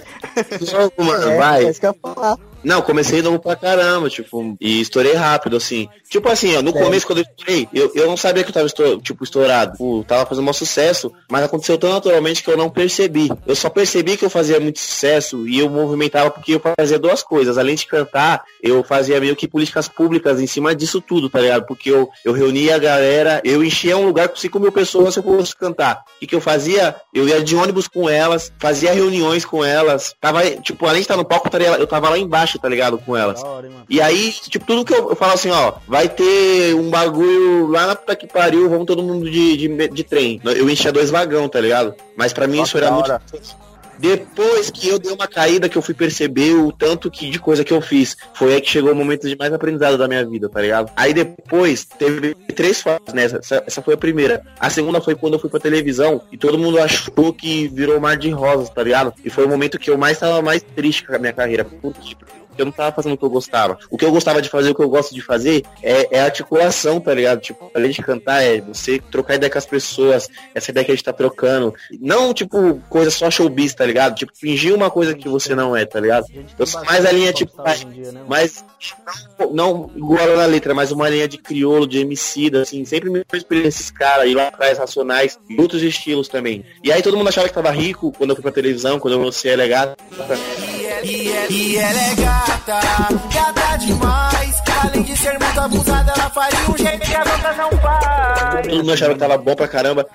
Louco, mano, é, vai. é isso que eu ia falar. Não, comecei novo pra caramba, tipo, e estourei rápido, assim. Tipo assim, ó, no começo, quando eu estourei, eu, eu não sabia que eu tava, tipo, estourado. Tipo, tava fazendo um sucesso, mas aconteceu tão naturalmente que eu não percebi. Eu só percebi que eu fazia muito sucesso e eu movimentava porque eu fazia duas coisas. Além de cantar, eu fazia meio que políticas públicas em cima disso tudo, tá ligado? Porque eu, eu reunia a galera, eu enchia um lugar com 5 mil pessoas se eu fosse cantar. O que, que eu fazia? Eu ia de ônibus com elas, fazia reuniões com elas. Tava, tipo, além de estar no palco, eu eu tava lá embaixo, tá ligado? Com elas. Hora, hein. E aí, tipo, tudo que eu, eu falo assim, ó, vai ter um bagulho lá na puta que pariu, vamos todo mundo de, de, de trem. Eu enchia dois vagão, tá ligado? Mas pra mim Nossa, isso era muito. Depois que eu dei uma caída, que eu fui perceber o tanto que de coisa que eu fiz, foi aí que chegou o momento de mais aprendizado da minha vida, tá ligado? Aí depois teve três fases nessa. Essa, essa foi a primeira. A segunda foi quando eu fui pra televisão e todo mundo achou que virou mar de rosas, tá ligado? E foi o momento que eu mais tava mais triste com a minha carreira. Puta, tipo, eu não tava fazendo o que eu gostava. O que eu gostava de fazer, o que eu gosto de fazer, é, é articulação, tá ligado? Tipo, além de cantar, é você trocar ideia com as pessoas, essa ideia que a gente tá trocando. Não, tipo, coisa só showbiz, tá ligado? Tipo, fingir uma coisa que você não é, tá ligado? Eu sou mais a linha, tipo, dia, né, mas não, igual na letra, mas uma linha de crioulo, de MC, assim, sempre me inspirei nesses caras, e lá atrás, racionais, e outros estilos também. E aí todo mundo achava que tava rico quando eu fui pra televisão, quando eu lancei a legata. E, é- e ela é gata, gata demais. Além de ser muito abusada, ela faz um jeito que a boca não faz. Mundo achava que tava bom pra caramba.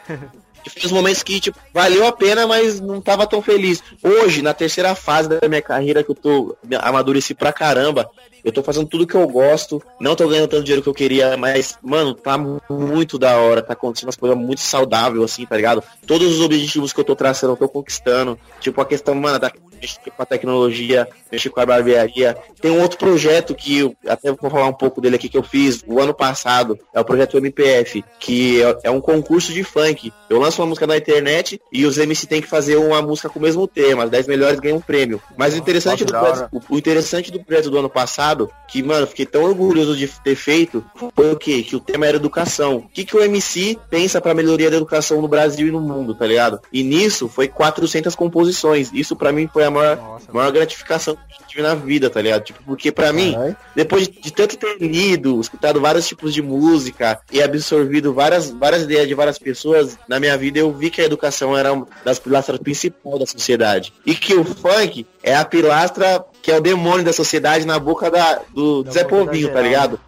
E foi os momentos que, tipo, valeu a pena, mas não tava tão feliz. Hoje, na terceira fase da minha carreira, que eu tô amadureci pra caramba, eu tô fazendo tudo que eu gosto, não tô ganhando tanto dinheiro que eu queria, mas, mano, tá muito da hora, tá acontecendo umas coisas muito saudáveis, assim, tá ligado? Todos os objetivos que eu tô traçando, eu tô conquistando. Tipo, a questão, mano, da mexer com a tecnologia, mexer com a barbearia. Tem um outro projeto que eu até vou falar um pouco dele aqui que eu fiz o ano passado, é o projeto MPF, que é, é um concurso de funk. Eu lanço uma música na internet e os MC têm que fazer uma música com o mesmo tema, as 10 melhores ganham um prêmio. Mas o interessante, do projeto, o, interessante do projeto do ano passado, que, mano, fiquei tão orgulhoso de ter feito, foi o quê? Que o tema era educação. O que, que o MC pensa pra melhoria da educação no Brasil e no mundo, tá ligado? E nisso foi 400 composições. Isso pra mim foi a maior, maior gratificação que eu tive na vida, tá ligado? Tipo, porque pra mim, depois de, de tanto ter lido, escutado vários tipos de música e absorvido várias, várias ideias de várias pessoas, na minha vida eu vi que a educação era uma das pilastras principais da sociedade. E que o funk é a pilastra que é o demônio da sociedade na boca da, do Zé Povinho, tá ligado?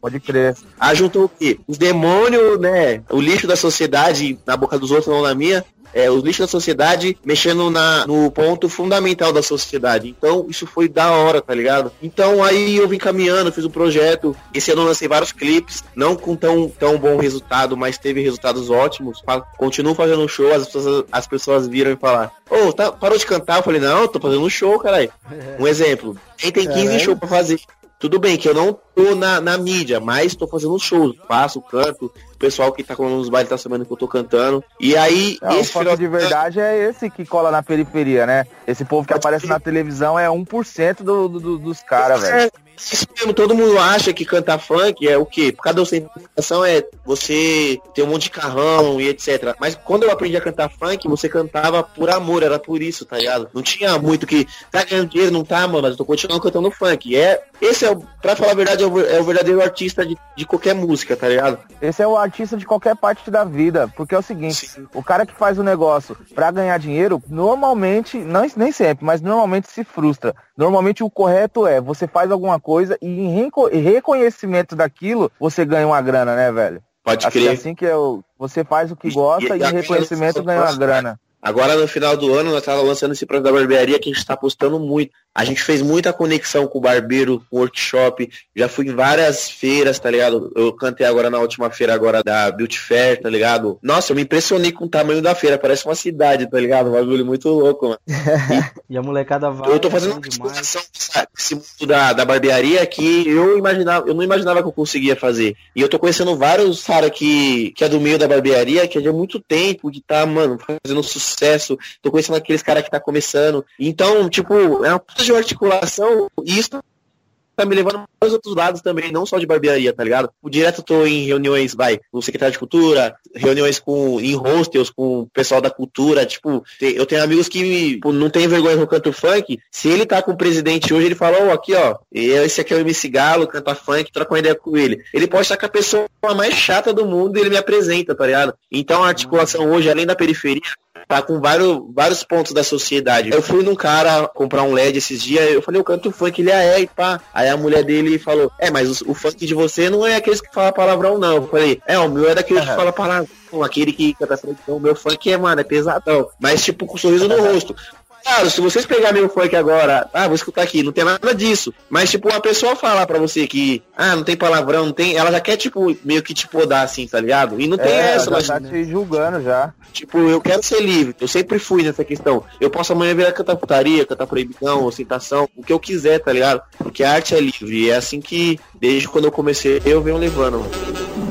Pode crer. Ah, juntou o quê? Os demônios, né? O lixo da sociedade na boca dos outros, não na minha. É, os lixos da sociedade mexendo na, no ponto fundamental da sociedade. Então, isso foi da hora, tá ligado? Então, aí eu vim caminhando, fiz um projeto. Esse ano eu lancei vários clipes, não com tão, tão bom resultado, mas teve resultados ótimos. Continuo fazendo um show, as pessoas, as pessoas viram e falaram: Ô, tá, parou de cantar? Eu falei: Não, tô fazendo um show, caralho. Um exemplo: quem tem 15 Caralho. shows pra fazer? Tudo bem que eu não tô na, na mídia, mas tô fazendo shows, faço, canto, o pessoal que tá colando nos bailes tá sabendo que eu tô cantando. E aí, É, o esse final de verdade é esse que cola na periferia, né? Esse povo que aparece na televisão é 1% do, do, dos caras, velho. É, todo mundo acha que cantar funk é o quê? Por causa da ostentação é você ter um monte de carrão e etc. Mas quando eu aprendi a cantar funk, você cantava por amor, era por isso, tá ligado? Não tinha muito que tá ganhando dinheiro, não tá, mano, mas eu tô continuando cantando funk. É, esse é, o, pra falar a verdade, é o, é o verdadeiro artista de, de qualquer música, tá ligado? Esse é o artista de qualquer parte da vida, porque é o seguinte, o cara que faz o negócio pra ganhar dinheiro, normalmente, não, nem sempre, mas normalmente se frustra. Normalmente o correto é, você faz alguma coisa e em reco- em reconhecimento daquilo, você ganha uma grana, né, velho? Pode Acho que crer. é assim que é o, você faz o que gosta e e, em aquilo reconhecimento ganha uma gosta, grana. Agora no final do ano nós tava lançando esse projeto da barbearia que a gente tá apostando muito. A gente fez muita conexão com o barbeiro, com o workshop. Já fui em várias feiras, tá ligado? Eu cantei agora na última feira agora da Beauty Fair, tá ligado? Nossa, eu me impressionei com o tamanho da feira. Parece uma cidade, tá ligado? Um bagulho muito louco, mano. E a molecada vai. Eu tô fazendo uma exploração desse mundo da, da barbearia que eu imaginava, eu não imaginava que eu conseguia fazer. E eu tô conhecendo vários cara que, que é do meio da barbearia, que é de há muito tempo, que tá, mano, fazendo sucesso. Tô conhecendo aqueles caras que tá começando. Então, tipo, é uma coisa de articulação e isso tá me levando para os outros lados também, não só de barbearia, tá ligado? O direto tô em reuniões, vai, com o secretário de cultura, reuniões com em hostels com o pessoal da cultura, tipo, eu tenho amigos que tipo, não tem vergonha no canto funk, se ele tá com o presidente hoje, ele fala, ó, aqui ó, esse aqui é o MC Galo, canta funk, troca uma ideia com ele. Ele pode estar com a pessoa mais chata do mundo e ele me apresenta, tá ligado? Então a articulação hoje, além da periferia, tá com vários, vários pontos da sociedade. Eu fui num cara comprar um LED esses dias, eu falei, eu canto funk, ele é, e pá. Aí a mulher dele falou, é, mas o, o funk de você não é aqueles que fala palavrão, não. Eu falei, é, o meu é daqueles que fala palavrão, aquele que canta funk, então, o meu funk é, mano, é pesadão. Mas tipo, com um sorriso no rosto. Claro, se vocês pegarem meu funk agora, ah, vou escutar aqui, não tem nada disso. Mas, tipo, uma pessoa falar pra você que, ah, não tem palavrão, não tem. Ela já quer, tipo, meio que te podar assim, tá ligado? E não tem É, essa, mas, tá te julgando já. Tipo, eu quero ser livre. Eu sempre fui nessa questão. Eu posso amanhã vir a cantar putaria, cantar proibidão, ostentação, o que eu quiser, tá ligado? Porque a arte é livre. E é assim que, desde quando eu comecei, eu venho levando, mano.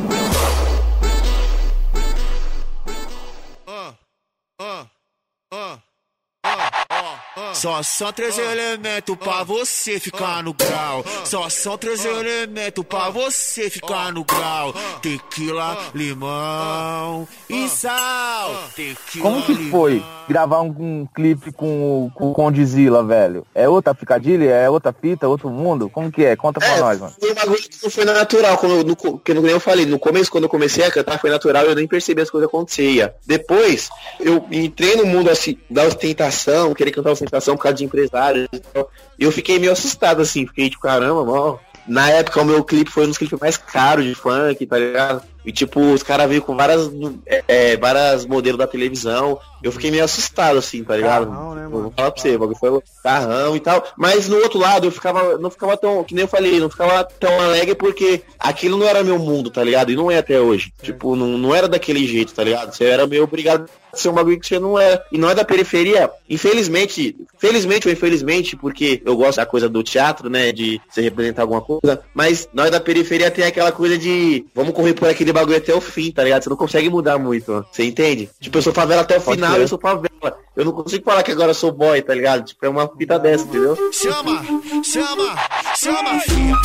Só são três elementos pra você ficar no grau. Só são três elementos pra você ficar no grau. Tequila, limão e sal. Tequila, Como que foi gravar um, um clipe com, o- com o Condizila, velho? É outra picadilha? É outra fita? Outro mundo? Como que é? Conta pra nós, mano. Foi um bagulho que não foi natural. Eu- no, que nem eu falei, no começo, quando eu comecei a cantar, foi natural eu nem percebi as coisas aconteciam. Depois, eu entrei no mundo assim, da ostentação, querer cantar ostentação por causa de empresários. e tal. E eu fiquei meio assustado, assim. Fiquei tipo, caramba, mano. Na época, o meu clipe foi um dos clipes mais caros de funk, tá ligado? E tipo, os caras veio com várias, é, é, várias modelos da televisão. eu fiquei meio assustado, assim, tá ligado? Carrão, né, mano? Vou falar pra você, bagulho foi carrão e tal. Mas no outro lado, eu ficava, não ficava tão, que nem eu falei, não ficava tão alegre porque aquilo não era meu mundo, tá ligado? E não é até hoje. Tipo, não, não era daquele jeito, tá ligado? Você era meio obrigado ser um bagulho que você não é. E não é da periferia. Infelizmente, felizmente ou infelizmente, porque eu gosto da coisa do teatro, né? De você representar alguma coisa. Mas nós da periferia tem aquela coisa de vamos correr por aquele bagulho até o fim, tá ligado? Você não consegue mudar muito, você entende? Tipo, eu sou favela até o Pode final, ser. eu sou favela. Eu não consigo falar que agora eu sou boy, tá ligado? Tipo, é uma fita dessa, entendeu? Chama, chama, chama, filha.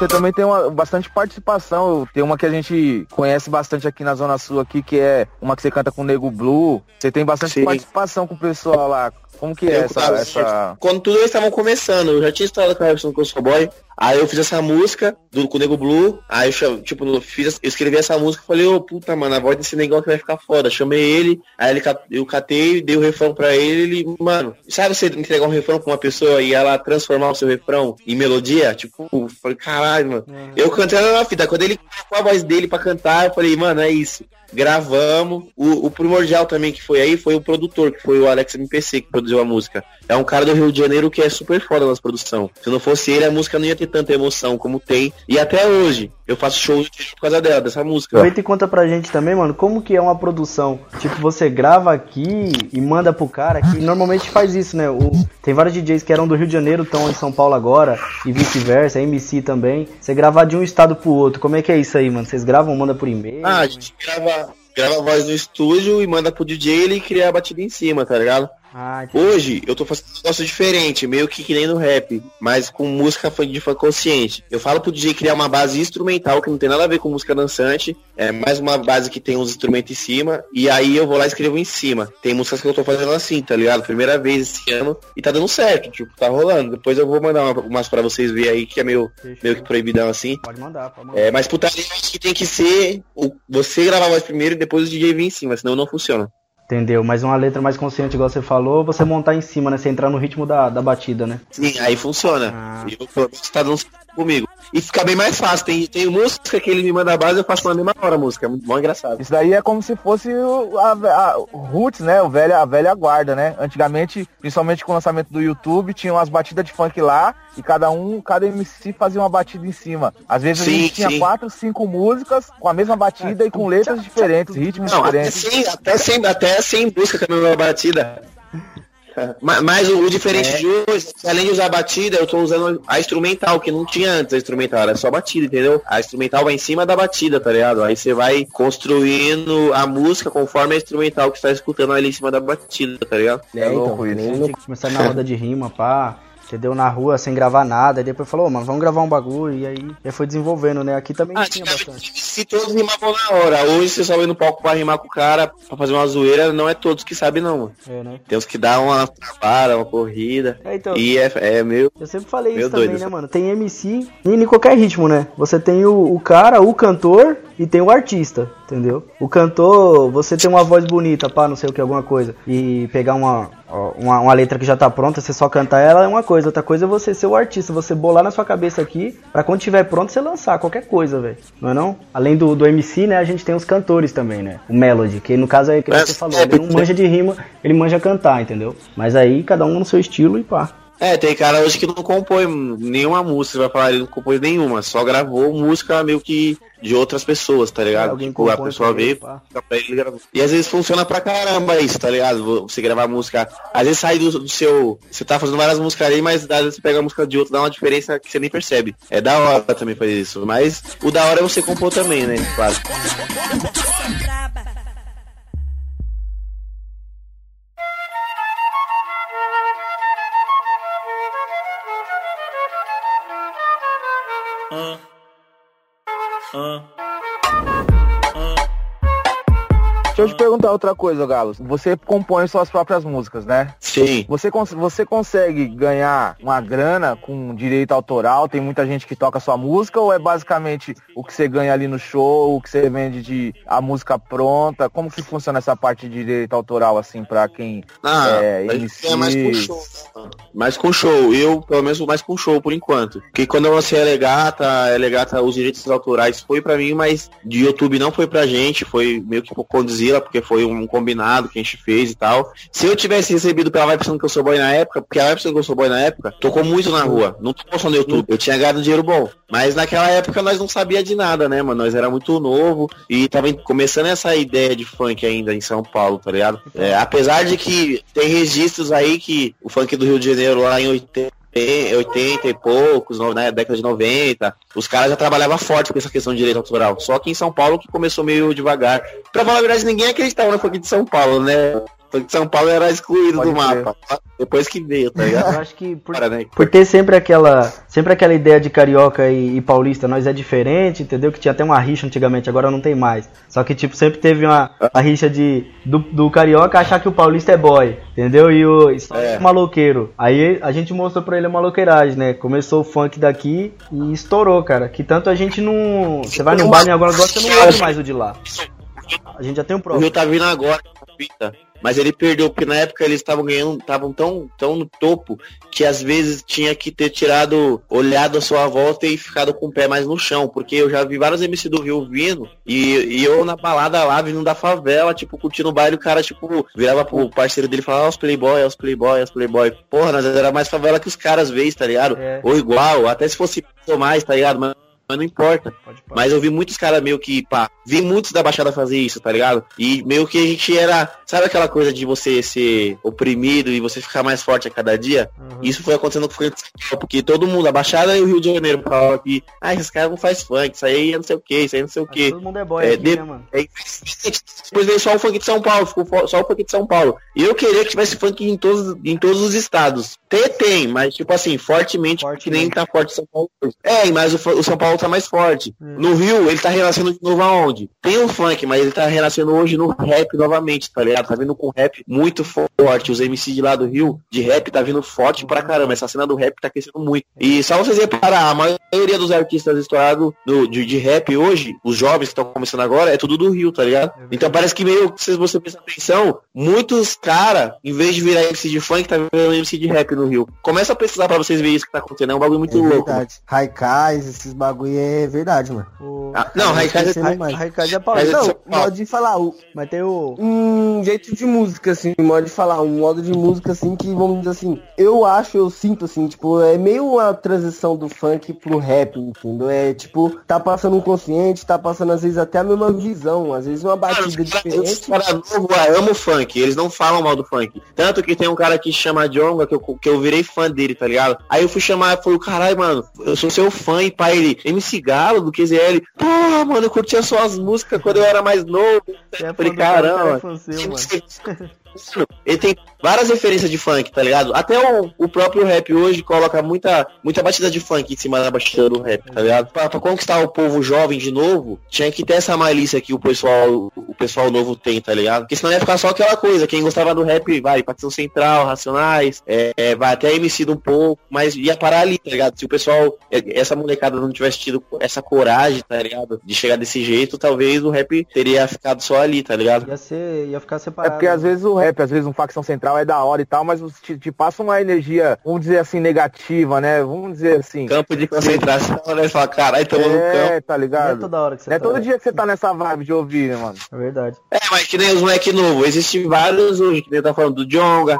Você também tem uma, bastante participação. Tem uma que a gente conhece bastante aqui na Zona Sul aqui, que é uma que você canta com o Nego Blue. Você tem bastante Sim. participação com o pessoal lá. Como que é Eu essa, tava- essa... Quando tudo eles estavam começando, eu já tinha instalado com a versão que eu sou boy. Aí eu fiz essa música do, com o Nego Blue. Aí eu, tipo, eu fiz, eu escrevi essa música e falei, ô puta, mano, a voz desse negócio vai ficar foda. Chamei ele, aí ele, eu catei, dei o refrão pra ele, ele, mano, sabe você entregar um refrão pra uma pessoa e ela transformar o seu refrão em melodia? Tipo, eu falei, caralho, mano. Eu cantando na fita, quando ele colocou a voz dele pra cantar, eu falei, mano, é isso. Gravamos. O, o primordial também que foi aí foi o produtor, que foi o Alex MPC, que produziu a música. É um cara do Rio de Janeiro que é super foda nas produção. Se não fosse ele, a música não ia ter tanta emoção como tem. E até hoje, eu faço shows por causa dela, dessa música. Aproveita e conta pra gente também, mano, como que é uma produção? Tipo, você grava aqui e manda pro cara, que normalmente faz isso, né? O, tem vários DJs que eram do Rio de Janeiro, estão em São Paulo agora, e vice-versa, MC também. Você gravar de um estado pro outro, como é que é isso aí, mano? Vocês gravam, manda por e-mail? Ah, a gente grava, grava a voz no estúdio e manda pro DJ ele criar a batida em cima, tá ligado? Ah, Hoje eu tô fazendo um negócio diferente, meio que que nem no rap, mas com música de fã consciente. Eu falo pro DJ criar uma base instrumental que não tem nada a ver com música dançante, é mais uma base que tem uns instrumentos em cima, e aí eu vou lá e escrevo em cima. Tem músicas que eu tô fazendo assim, tá ligado? Primeira vez esse ano e tá dando certo, tipo, tá rolando. Depois eu vou mandar uma- umas pra vocês verem aí, que é meio, meio que proibidão assim. Pode mandar, pode mandar. É, mas putaria que tem que ser o, você gravar a voz primeiro e depois o DJ vir em cima, senão não funciona. Entendeu? Mas uma letra mais consciente, igual você falou, você montar em cima, né? Você entrar no ritmo da, da batida, né? Sim, aí funciona. Ah. E pelo menos, tá certo comigo. E fica bem mais fácil. Tem, tem música que ele me manda a base eu faço na mesma hora a música. É muito bom engraçado. Isso daí é como se fosse o, a, a- o Roots, né? O velho, a velha guarda, né? Antigamente, principalmente com o lançamento do YouTube, tinham as batidas de funk lá e cada um, cada MC fazia uma batida em cima. Às vezes a Sim, gente tinha sim. quatro, cinco músicas com a mesma batida e com letras diferentes, ritmos Não, até diferentes. sem, até, sem, até sem música com a mesma batida. Ma- Mas o, o diferente de hoje, além de usar a batida, eu tô usando a instrumental, que não tinha antes a instrumental, era só batida, entendeu? A instrumental vai em cima da batida, tá ligado? Aí você vai construindo a música conforme a instrumental que você tá escutando ali em cima da batida, tá ligado? É, então, nem no... começar na roda de rima, pá. Entendeu? Na rua sem gravar nada. E depois falou, "Ô, mano, vamos gravar um bagulho. E aí, aí foi desenvolvendo, né? Aqui também Ah, tinha bastante. Se todos rimavam na hora, hoje você sobe no palco pra rimar com o cara, pra fazer uma zoeira, não é todos que sabem não, mano. É, né? Tem uns que dá uma travada, uma corrida. É, então- E é, é meio. Eu sempre falei isso também, doido, né, mano? Tem MC em em qualquer ritmo, né? Você tem o, o cara, o cantor e tem o artista, entendeu? O cantor, você tem uma voz bonita, pá, não sei o que, alguma coisa, e pegar uma, uma, uma letra que já tá pronta, você só cantar ela é uma coisa. Outra coisa é você ser o artista, você bolar na sua cabeça aqui, pra quando tiver pronto você lançar qualquer coisa, velho. Não é não? Além do, do MC, né, a gente tem os cantores também, né? O Melody, que no caso é que É, você falou, ele não manja de rima, ele manja cantar, entendeu? Mas aí cada um no seu estilo e pá. É, tem cara hoje que não compõe nenhuma música, vai falar, ele não compôs nenhuma, só gravou música meio que de outras pessoas, tá ligado? alguém tipo, a pessoa e gravou. E às vezes funciona pra caramba isso, tá ligado? Você gravar música, às vezes sai do, do seu. Você tá fazendo várias músicas ali, mas às vezes você pega a música de outro, dá uma diferença que você nem percebe. É da hora também fazer isso. Mas o da hora é você compor também, né? Claro. 嗯嗯。Deixa eu te perguntar outra coisa, Galo. Você compõe suas próprias músicas, né? Sim. Você, cons- você consegue ganhar uma grana com direito autoral? Tem muita gente que toca sua música ou é basicamente o que você ganha ali no show, o que você vende de a música pronta? Como que funciona essa parte de direito autoral, assim, pra quem Ah, é MC? ganha mais com show. né? Mais com show. Eu, pelo menos, mais com show por enquanto. Porque quando eu lancei a Legata, a Legata, os direitos autorais foi pra mim, mas de YouTube não foi pra gente, foi meio que conduzia Godzilla, porque foi um combinado que a gente fez e tal. Se eu tivesse recebido pela Pensando Que Eu Sou Boy na época, porque a Pensando Que Eu Sou Boy na época, tocou muito na rua. Não tocou só no YouTube. Eu tinha ganhado dinheiro bom. Mas naquela época nós não sabia de nada, né, mano? Nós era muito novo e tava começando essa ideia de funk ainda em São Paulo, tá ligado? É, apesar de que tem registros aí que o funk do Rio de Janeiro lá em 80 80 e poucos, na década de 90, os caras já trabalhavam forte com essa questão de direito autoral. Só que em São Paulo que começou meio devagar. Pra falar a verdade, ninguém acreditava no funk de São Paulo, né? O São Paulo era excluído Pode do crer. mapa. Depois que veio, tá Eu ligado? acho que por, né? por ter sempre aquela, sempre aquela ideia de carioca e, e paulista, nós é diferente, entendeu? Que tinha até uma rixa antigamente, agora não tem mais. Só que tipo sempre teve uma a rixa de do, do carioca achar que o paulista é boy, entendeu? E o É. o maloqueiro. Aí a gente mostrou pra ele a maloqueiragem, né? Começou o funk daqui e estourou, cara. Que tanto a gente não, você vai num baile em agora gosta, você não ouve mais o de lá. A gente já tem um O próprio. Rio tá vindo agora. Mas ele perdeu, porque na época eles estavam ganhando, estavam tão, tão no topo que às vezes tinha que ter tirado, olhado a sua volta e ficado com o pé mais no chão. Porque eu já vi vários MC do Rio vindo e, e eu na balada lá, vindo da favela, tipo, curtindo o baile, o cara, tipo, virava pro parceiro dele e falava, ó, os playboy, os playboy, os playboy. Porra, nós era mais favela que os caras veem, tá ligado? É. Ou igual, até se fosse mais, tá ligado? Mas mas não importa. Mas eu vi muitos caras meio que, pá, vi muitos da Baixada fazer isso, tá ligado? E meio que a gente era, sabe aquela coisa de você ser oprimido e você ficar mais forte a cada dia? Uhum. Isso foi acontecendo com o funk de São Paulo, porque todo mundo, a Baixada e o Rio de Janeiro falavam que, ah, esses caras não faz funk, isso aí é não sei o que, isso aí é não sei o que. Todo mundo é boy É, aqui, de- né, mano? É, depois veio só o funk de São Paulo, ficou só o funk de São Paulo. E eu queria que tivesse funk em todos, em todos os estados. Tem, tem, mas tipo assim, fortemente, Forte que nem tá forte São Paulo. É, mas o, o São Paulo tá mais forte. Hum. No Rio, ele tá renascendo de novo aonde? Tem o funk, mas ele tá renascendo hoje no rap novamente, tá ligado? Tá vindo com rap muito forte. Os MC de lá do Rio, de rap, tá vindo forte pra caramba. Essa cena do rap tá crescendo muito. E só vocês reparar, a maioria dos artistas estourados do- de, de rap hoje, os jovens que estão começando agora, é tudo do Rio, tá ligado? Então parece que meio, se você prestar atenção, muitos cara, em vez de virar MC de funk, tá virando MC de rap no Rio. Começa a pesquisar pra vocês verem isso que tá acontecendo. É um bagulho muito É louco. verdade. Raikais, esses bagulho é verdade, mano. O... Ah, não, é- mais. Raikais é paulista. é de Não, Paulo. modo de falar, o- Mas tem o. um jeito de música, assim, modo de falar, um modo de música, assim, que vamos dizer assim, eu acho, eu sinto, assim, tipo, é meio uma transição do funk pro rap, entendeu? É, tipo, tá passando um consciente, tá passando, às vezes, até a mesma visão, às vezes uma batida Os diferente. caras novos ah, amam o funk, eles não falam mal do funk. Tanto que tem um cara que chama Jonga, que eu, que eu virei fã dele, tá ligado? Aí eu fui chamar, falei, caralho, mano, eu sou seu fã, e pai, ele, MC Galo, do QZL. Porra, mano, eu curtia suas músicas quando eu era mais novo. É falei, caramba. é seu, mano. Mano, Ele tem várias referências de funk, tá ligado? Até o, o próprio rap hoje coloca muita, muita batida de funk em cima da batida do rap, tá ligado? Pra, pra conquistar o povo jovem de novo, tinha que ter essa malícia que o pessoal, o pessoal novo tem, tá ligado? Porque senão ia ficar só aquela coisa, quem gostava do rap, vai, Partição Central, Racionais, é, é, vai até MC um pouco, mas ia parar ali, tá ligado? Se o pessoal, é, essa molecada não tivesse tido essa coragem, tá ligado? De chegar desse jeito, talvez o rap teria ficado só ali, tá ligado? Ia ser. ia ficar É separado. porque às vezes o rap, às vezes um facção central é da hora e tal, mas te, te passa uma energia, vamos dizer assim, negativa, né? Vamos dizer assim. Campo de concentração, né? Fala, caralho, tamo no campo. É, tá Não é ligado? toda hora que você Não é tá. todo dia que você tá nessa vibe de ouvir, né, mano? É verdade. É, mas que nem os moleque novo, existem vários hoje, que nem tá falando do Jonga.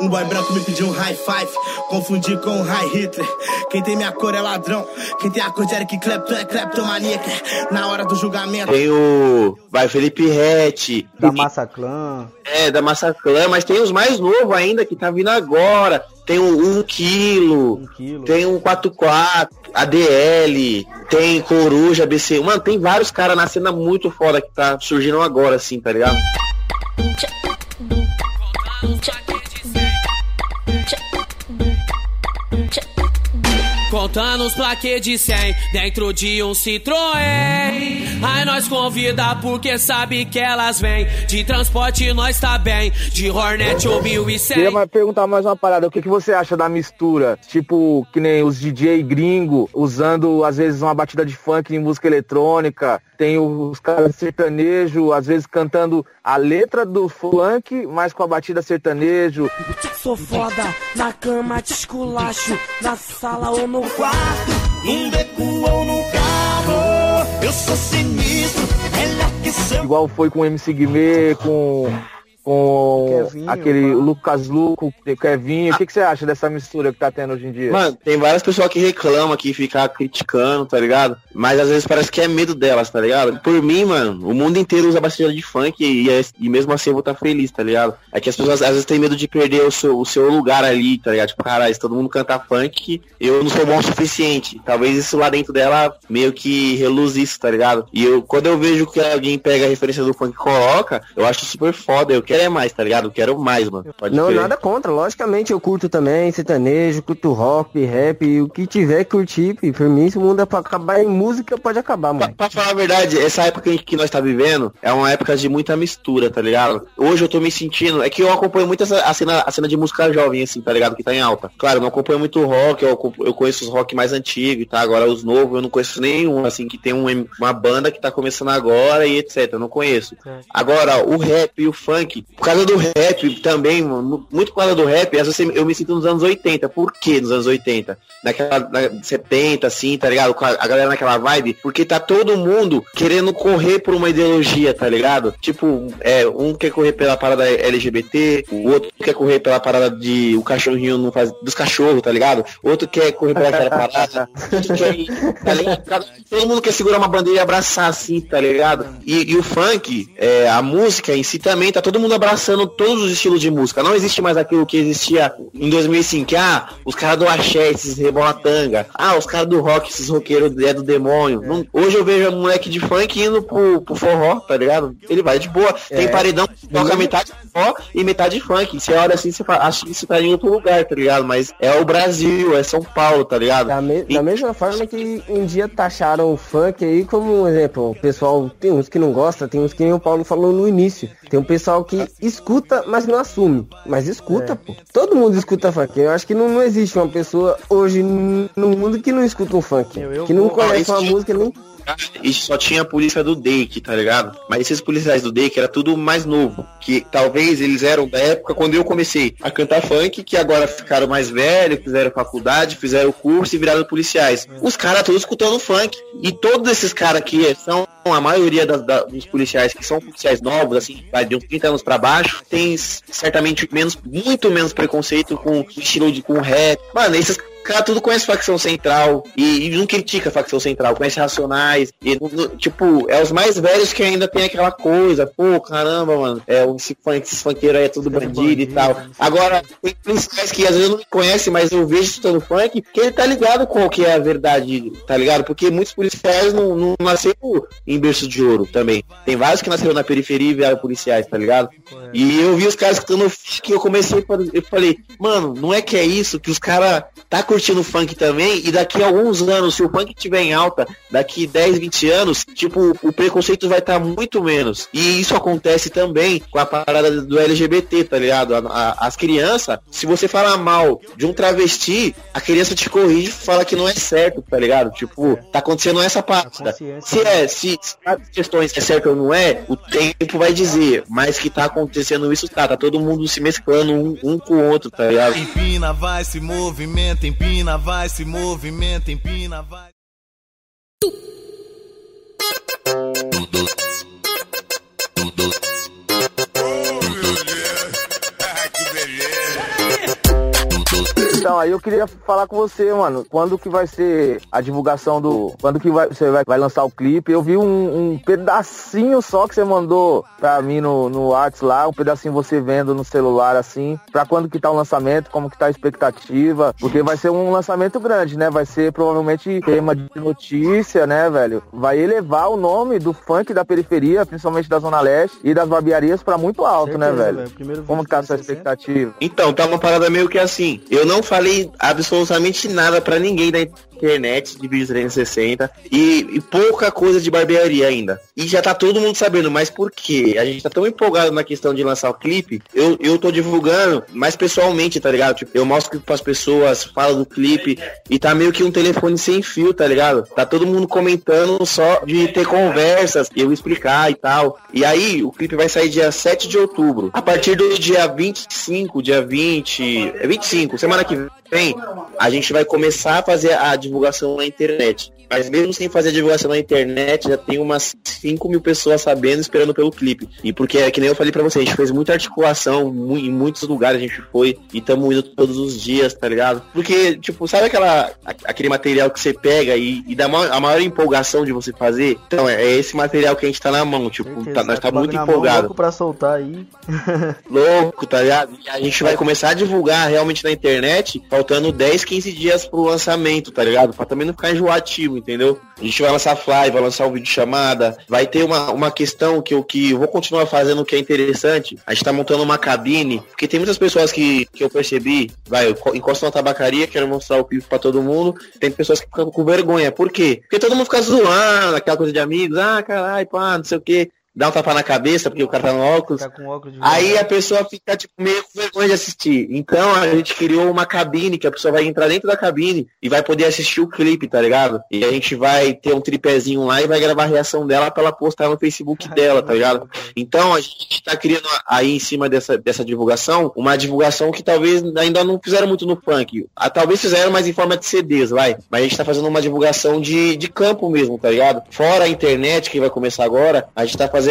Um boy branco me pediu um high five, confundi com um high Hitler. Quem tem minha cor é ladrão, quem tem a cor de Eric Clapton é kleptomaníaca. Na hora do julgamento. Tem o. Vai, Felipe Rett. Da Massa Clã. É, da Massaclã, mas tem os mais novos ainda que tá vindo agora. Tem o 1 quilo, Um quilo. tem o 44, ADL, tem Coruja, BC. Mano, tem vários caras na cena muito foda que tá surgindo agora, assim, tá ligado? Contando os plaquês de 100 dentro de um Citroën. Aí nós convida porque sabe que elas vêm. De transporte nós tá bem, de Hornet ou 1100. Queria perguntar mais uma parada, o que, que você acha da mistura? Tipo, que nem os DJ gringo usando às vezes uma batida de funk em música eletrônica. Tem os caras sertanejo, às vezes cantando a letra do funk, mas com a batida sertanejo. Sou foda, na cama te esculacho, na sala ou no quarto, num beco ou no carro. Eu sou sinistro, melhor que seu. Igual foi com o MC Guimê, com com Kevinho, aquele Lucas Luco, Kevinho. O que, que você acha dessa mistura que tá tendo hoje em dia? Mano, tem várias pessoas que reclamam, que ficam criticando, tá ligado? Mas às vezes parece que é medo delas, tá ligado? Por mim, mano, o mundo inteiro usa bastante de funk e, é- e mesmo assim eu vou estar feliz, tá ligado? É que as pessoas às vezes têm medo de perder o seu, o seu lugar ali, tá ligado? Tipo, caralho, se todo mundo canta funk, eu não sou bom o suficiente. Talvez isso lá dentro dela meio que reluz isso, tá ligado? E eu, quando eu vejo que alguém pega a referência do funk e coloca, eu acho super foda. Eu quero é mais, tá ligado? Eu quero mais, mano. Pode Não, crer. nada contra. Logicamente eu curto também sertanejo, curto rock, rap, e o que tiver que curtir. fi. Por mim, se o mundo é pra acabar em música, pode acabar, mano. Pra falar a verdade, essa época que nós tá vivendo é uma época de muita mistura, tá ligado? Hoje eu tô me sentindo. É que eu acompanho muito essa, a, cena, a cena de música jovem, assim, tá ligado? Que tá em alta. Claro, eu não acompanho muito rock, eu, eu conheço os rock mais antigos, tá? Agora os novos eu não conheço nenhum, assim, que tem um, uma banda que tá começando agora e etc. Eu não conheço. Agora, o rap e o funk, por causa do rap também, mano, muito por causa do rap, eu me sinto nos anos 80. Por que nos anos 80? Naquela na, 70, assim, tá ligado? A, galera naquela vibe, porque tá todo mundo querendo correr por uma ideologia, tá ligado? Tipo, é, um quer correr pela parada LGBT, o outro quer correr pela parada de o cachorrinho não faz dos cachorros, tá ligado? Outro quer correr pela parada. outro quer ir, tá ligado? Todo mundo quer segurar uma bandeira e abraçar assim, tá ligado? E, e o funk, é, a música em si também, tá todo mundo abraçando todos os estilos de música. Não existe mais aquilo que existia em 2005, que, ah, os caras do axé, esses rebolatanga. Ah, os caras do rock, esses roqueiros é do demônio. Não- hoje eu vejo um moleque de funk indo pro, pro forró, tá ligado? Ele vai de boa. Tem É. paredão que toca metade forró e metade funk. Você olha assim, você fala, acha que você tá em outro lugar, tá ligado? Mas é o Brasil, é São Paulo, tá ligado? Da, me- da mesma forma que um dia taxaram o funk aí como um exemplo. O pessoal, tem uns que não gosta, tem uns que nem o Paulo falou no início. Tem um pessoal que escuta, mas não assume. Mas escuta, pô. Todo mundo escuta funk. Eu acho que não, não existe uma pessoa hoje no mundo que não escuta um funk. que não vou- conhece isso uma música nem. E só tinha a polícia do DEIC, tá ligado? Mas esses policiais do DEIC era tudo mais novo. Que talvez eles eram da época quando eu comecei a cantar funk, que agora ficaram mais velhos, fizeram faculdade, fizeram curso e viraram policiais. Os caras todos escutando funk. E todos esses caras que são a maioria das- da- dos policiais que são policiais novos, assim, de uns 30 anos pra baixo, tem certamente menos, muito menos preconceito com estilo de com rap. Mano, esses cara tudo conhece facção central e, e não critica a facção central, conhece racionais. E, no- tipo, é os mais velhos que ainda tem aquela coisa, pô, caramba, mano, é, esse funk, esses funkeiros aí é tudo bandido e tal. Agora, tem policiais que às vezes não me conhece, mas eu vejo escutando funk, que ele tá ligado com o que é a verdade, tá ligado? Porque muitos policiais não, não nasceram em berço de ouro também. Tem vários que nasceram na periferia e viraram policiais, tá ligado? E eu vi os caras escutando funk e eu comecei, eu falei, mano, não é que é isso, que os caras tá curtindo funk também, e daqui a alguns anos, se o funk tiver em alta, daqui 10, 20 anos, tipo, o preconceito vai estar muito menos. E isso acontece também com a parada do LGBT, tá ligado? A- a- as crianças, se você falar mal de um travesti, a criança te corrige e fala que não é certo, tá ligado? Tipo, tá acontecendo essa parada. Se é, se, se as questões é certo ou não é, o tempo vai dizer, mas que tá acontecendo isso, tá, tá todo mundo se mesclando um, um com o outro, tá ligado? Empina, vai, se movimenta, empina, vai, se movimenta, empina, vai. Então, aí eu queria falar com você, mano. Quando que vai ser a divulgação do. Quando que vai, você vai, vai lançar o clipe? Eu vi um, um pedacinho só que você mandou pra mim no, no Whats lá, um pedacinho você vendo no celular assim. Pra quando que tá o lançamento, como que tá a expectativa? Porque vai ser um lançamento grande, né? Vai ser provavelmente tema de notícia, né, velho? Vai elevar o nome do funk da periferia, principalmente da Zona Leste e das barbearias, pra muito alto, né, Certeza, velho? velho. Primeiro Como que tá a sua expectativa? Então, tá uma parada meio que assim. Eu não falei absolutamente nada pra ninguém da, internet de vídeo 360 e, e pouca coisa de barbearia ainda. E já tá todo mundo sabendo, mas por quê? A gente tá tão empolgado na questão de lançar o clipe, eu, eu tô divulgando mais pessoalmente, tá ligado? Tipo, eu mostro clipe pras pessoas, falo do clipe e tá meio que um telefone sem fio, tá ligado? Tá todo mundo comentando só de ter conversas, eu explicar e tal. E aí, o clipe vai sair dia 7 de outubro. A partir do dia 25, dia 20, é 25, semana que vem, a gente vai começar a fazer a divulgação na internet. Mas mesmo sem fazer a divulgação na internet, já tem umas 5 mil pessoas sabendo, esperando pelo clipe. E porque, é que nem eu falei pra você, a gente fez muita articulação mu- em muitos lugares a gente foi e estamos indo todos os dias, tá ligado? Porque, tipo, sabe aquela, aquele material que você pega e, e dá a maior empolgação de você fazer? Então, é, é esse material que a gente tá na mão, tipo, tá- nós tá Bagulho muito empolgado louco pra soltar aí. louco, tá ligado? E a gente vai começar a divulgar realmente na internet, faltando 10, 15 dias pro lançamento, tá ligado? Pra também não ficar enjoativo, entendeu? A gente vai lançar fly, vai lançar um vídeo chamada, vai ter uma, uma questão que eu, que eu vou continuar fazendo que é interessante. A gente tá montando uma cabine, porque tem muitas pessoas que, que eu percebi, vai, eu co- encosto na tabacaria, quero mostrar o pico pra todo mundo, tem pessoas que ficam com vergonha. Por quê? Porque todo mundo fica zoando, aquela coisa de amigos, ah, caralho, pá, não sei o quê. Dá um tapa na cabeça porque o cara tá no óculos. Tá com óculos Aí a pessoa fica tipo, meio com vergonha de assistir. Então a gente criou uma cabine que a pessoa vai entrar dentro da cabine e vai poder assistir o clipe, tá ligado? E a gente vai ter um tripézinho lá e vai gravar a reação dela pra ela postar no Facebook dela, tá ligado? Então a gente tá criando aí em cima dessa, dessa divulgação, uma divulgação que talvez ainda não fizeram muito no funk. Ah, talvez fizeram, mas em forma de CDs, vai. Mas a gente tá fazendo uma divulgação de, de campo mesmo, tá ligado? Fora a internet que vai começar agora, a gente tá fazendo.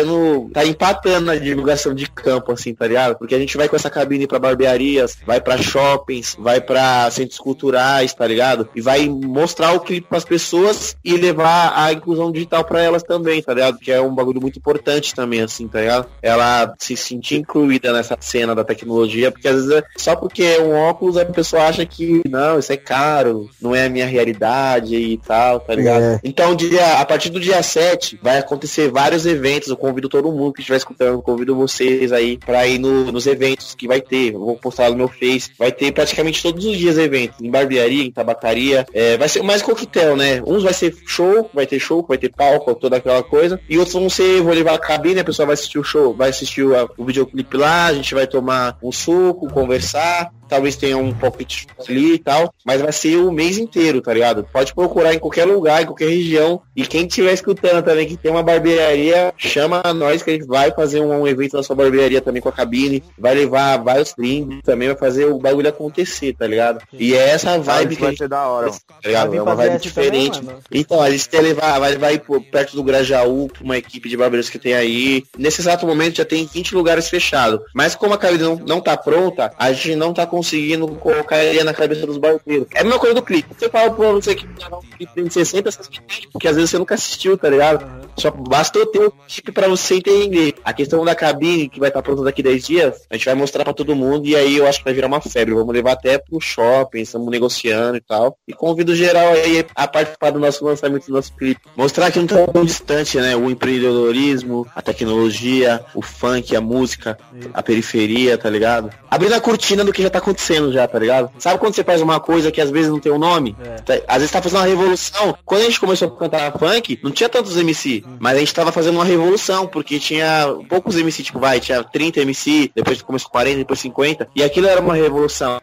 Tá empatando na divulgação de campo, assim, tá ligado? Porque a gente vai com essa cabine pra barbearias, vai pra shoppings, vai pra centros culturais, tá ligado? E vai mostrar o clipe pras pessoas e levar a inclusão digital pra elas também, tá ligado? Que é um bagulho muito importante também, assim, tá ligado? Ela se sentir incluída nessa cena da tecnologia, porque às vezes é- só porque é um óculos a pessoa acha que não, isso é caro, não é a minha realidade e tal, tá ligado? É. Então, dia, a partir do dia 7, vai acontecer vários eventos. Eu convido todo mundo que estiver escutando, convido vocês aí pra ir no- nos eventos que vai ter. Eu vou postar no meu Face. Vai ter praticamente todos os dias eventos. Em barbearia, em tabacaria. É, vai ser mais coquetel, né? Uns vai ser show, vai ter show, vai ter palco, toda aquela coisa. E outros vão ser, vou levar a cabine, a pessoa vai assistir o show, vai assistir o, o videoclipe lá, a gente vai tomar um suco, conversar. Talvez tenha um pocket ali e tal, mas vai ser o mês inteiro, tá ligado? Pode procurar em qualquer lugar, em qualquer região. E quem estiver escutando também que tem uma barbearia, chama nós que a gente vai fazer um, um evento na sua barbearia também com a cabine. Vai levar vários brindes também, vai fazer o bagulho acontecer, tá ligado? E é essa vibe que vai ser da hora, tá ligado? É uma vibe também, diferente. mano? então, a gente quer levar, vai, vai perto do Grajaú, pra uma equipe de barbeiros que tem aí. Nesse exato momento já tem 20 lugares fechados. Mas como a cabine não, não tá pronta, a gente não tá conseguindo colocar ele na cabeça dos barbeiros. É a mesma coisa do clipe. Você fala pra você que gravar um clipe em 60, você entende, porque às vezes você nunca assistiu, tá ligado? Só basta eu ter o clipe pra você entender. A questão da cabine, que vai estar pronta daqui 10 dias, a gente vai mostrar pra todo mundo e aí eu acho que vai virar uma febre. Vamos levar até pro shopping, estamos negociando e tal. E convido geral aí a participar do nosso lançamento do nosso clipe. Mostrar que não tá tão distante, né? O empreendedorismo, a tecnologia, o funk, a música, a periferia, tá ligado? Abrindo a cortina do que já tá acontecendo já, tá ligado? Sabe quando você faz uma coisa que às vezes não tem um nome? Tá- Às vezes tá fazendo uma revolução. Quando a gente começou a cantar funk, não tinha tantos MC, mas a gente tava fazendo uma revolução, porque tinha poucos MC, tipo, vai, tinha 30 MC, depois começou 40, depois 50, e aquilo era uma revolução.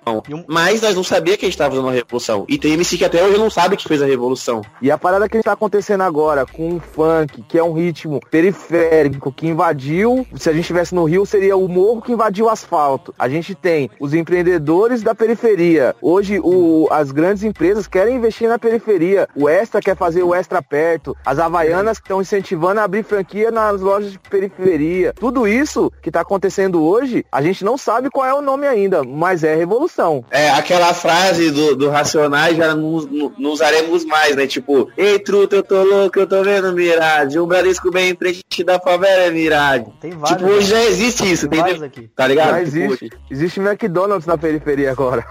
Mas nós não sabia que a gente tava fazendo uma revolução. E tem MC que até hoje não sabe que fez a revolução. E a parada que está acontecendo agora com o funk, que é um ritmo periférico que invadiu, se a gente estivesse no Rio, seria o morro que invadiu o asfalto. A gente tem os empreendedores da periferia. Hoje o, as grandes empresas querem investir na periferia. O Extra quer fazer o Extra perto. As Havaianas estão incentivando a abrir franquia nas lojas de periferia. Tudo isso que está acontecendo hoje, a gente não sabe qual é o nome ainda, mas é revolução. É, aquela frase do, do Racionais já não, não, não usaremos mais, né? Tipo, ei, truta, eu tô louco, eu tô vendo miragem. Um Bradesco bem em frente da favela é miragem. Tem vários, Tipo, hoje já existe isso, Tem vários entendeu? aqui. Tá ligado? Já Tipo, existe. Existe McDonald's na periferia agora.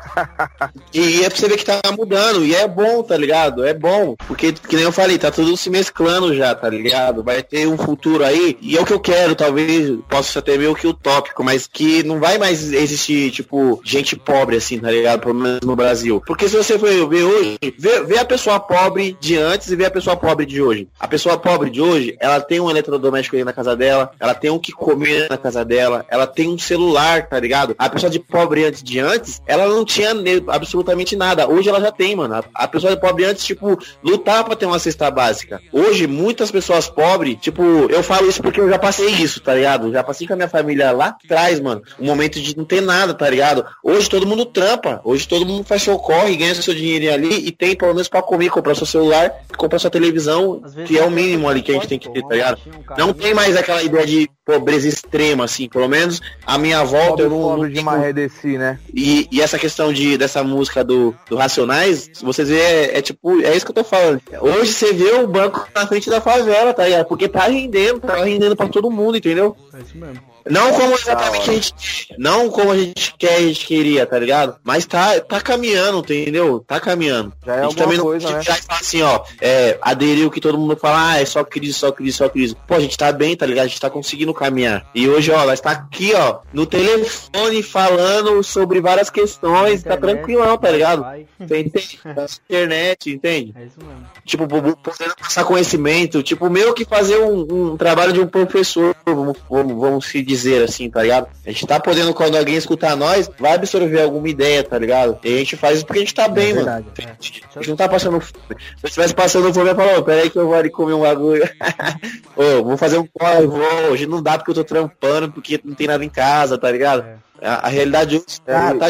E é pra você ver que tá mudando, e é bom, tá ligado? É bom, porque, que nem eu falei, tá tudo se mesclando já, tá ligado? Vai ter um futuro aí, e é o que eu quero, talvez, possa até meio que utópico, mas que não vai mais existir, tipo, gente pobre, assim, tá ligado? Pelo menos no Brasil. Porque se você for ver hoje, vê, vê a pessoa pobre de antes e vê a pessoa pobre de hoje. A pessoa pobre de hoje, ela tem um eletrodoméstico aí na casa dela, ela tem o que comer na casa dela, ela tem um celular, tá ligado? A pessoa de pobre antes de antes, ela não tinha absolutamente nada. Hoje ela já tem, mano. A, pessoa de pobre antes, tipo, lutava pra ter uma cesta básica. Hoje, muitas pessoas pobres, tipo, eu falo isso porque eu já passei isso, tá ligado? Já passei com a minha família lá atrás, mano. Um momento de não ter nada, tá ligado? Hoje todo mundo trampa. Hoje todo mundo faz seu corre, ganha seu dinheirinho ali e tem pelo menos pra comer, comprar seu celular, comprar sua televisão, que é o mínimo ali que a gente tem que ter, tá ligado? Não tem mais aquela ideia de pobreza extrema, assim. Pelo menos a minha volta eu não, não de Marredeci, né? E, e essa questão de, dessa música do, do Racionais, vocês verem, é, é tipo, é isso que eu tô falando. Hoje você vê o banco na frente da favela, tá ligado? Porque tá rendendo, tá rendendo pra todo mundo, entendeu? É isso mesmo. Não como exatamente a gente não como a gente quer, a gente queria, tá ligado? Mas tá, tá caminhando, entendeu? Tá caminhando. Já é a gente também não coisa, pode né? falar assim, ó, é, aderir o que todo mundo fala, ah, é só crise, só crise, só crise. Pô, a gente tá bem, tá ligado? A gente tá conseguindo caminhar. E hoje, ó, nós tá aqui, ó, no telefone falando sobre várias questões, tá tranquilão, tá ligado? Você entende? Internet, entende? É isso mesmo. Tipo, podendo passar conhecimento, tipo, meio que fazer um, um trabalho de um professor, vamos, vamos, vamos se dizer assim, tá ligado? A gente tá podendo, quando alguém escutar nós, vai absorver alguma ideia, tá ligado? E a gente faz isso porque a gente tá bem, mano. A gente não tá passando fome. Se eu estivesse passando fome, eu ia falar, ô, peraí que eu vou ali comer um bagulho. Ô, vou fazer um corre, vou. Hoje não dá porque eu tô trampando, porque não tem nada em casa, tá ligado? A, a realidade hoje tá, tá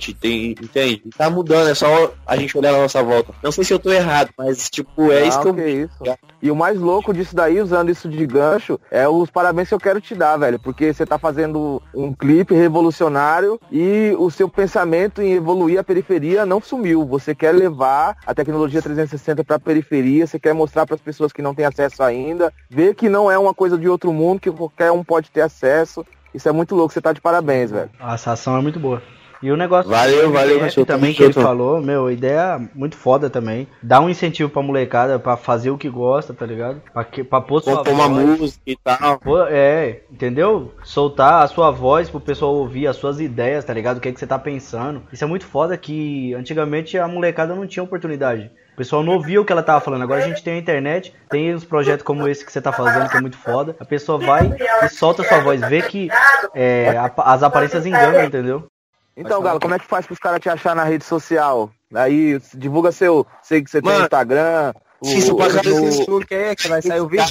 diferente, tem, entende? Tá mudando, é só a gente olhar na nossa volta. Não sei se eu tô errado, mas tipo, é Não, isso que eu que isso. E o mais louco disso daí, usando isso de gancho, é os parabéns que eu quero te dar, velho. Porque você tá fazendo um clipe revolucionário e o seu pensamento em evoluir a periferia não sumiu. Você quer levar a tecnologia 360 pra periferia, você quer mostrar para as pessoas que não têm acesso ainda, ver que não é uma coisa de outro mundo, que qualquer um pode ter acesso. Isso é muito louco, você tá de parabéns, velho. A ação é muito boa. E o negócio Valeu, valeu, cachorro, também que ele junto. falou, meu, ideia muito foda também. Dá um incentivo pra molecada pra fazer o que gosta, tá ligado? Pra, que, pra pôr sua Compor uma voz. música e tal. Pô, é, entendeu? Soltar a sua voz pro pessoal ouvir as suas ideias, tá ligado? O que, é que você tá pensando. Isso é muito foda que antigamente a molecada não tinha oportunidade. O pessoal não ouvia o que ela tava falando. Agora a gente tem a internet, tem uns projetos como esse que você tá fazendo, que é muito foda. A pessoa vai e solta a sua voz, vê que é, as aparências enganam, entendeu? Então, Galo, como é que faz pros caras te achar na rede social? Aí, divulga seu. Sei que você tem Mano, Instagram. Se isso pra não quer, que vai sair o vídeo.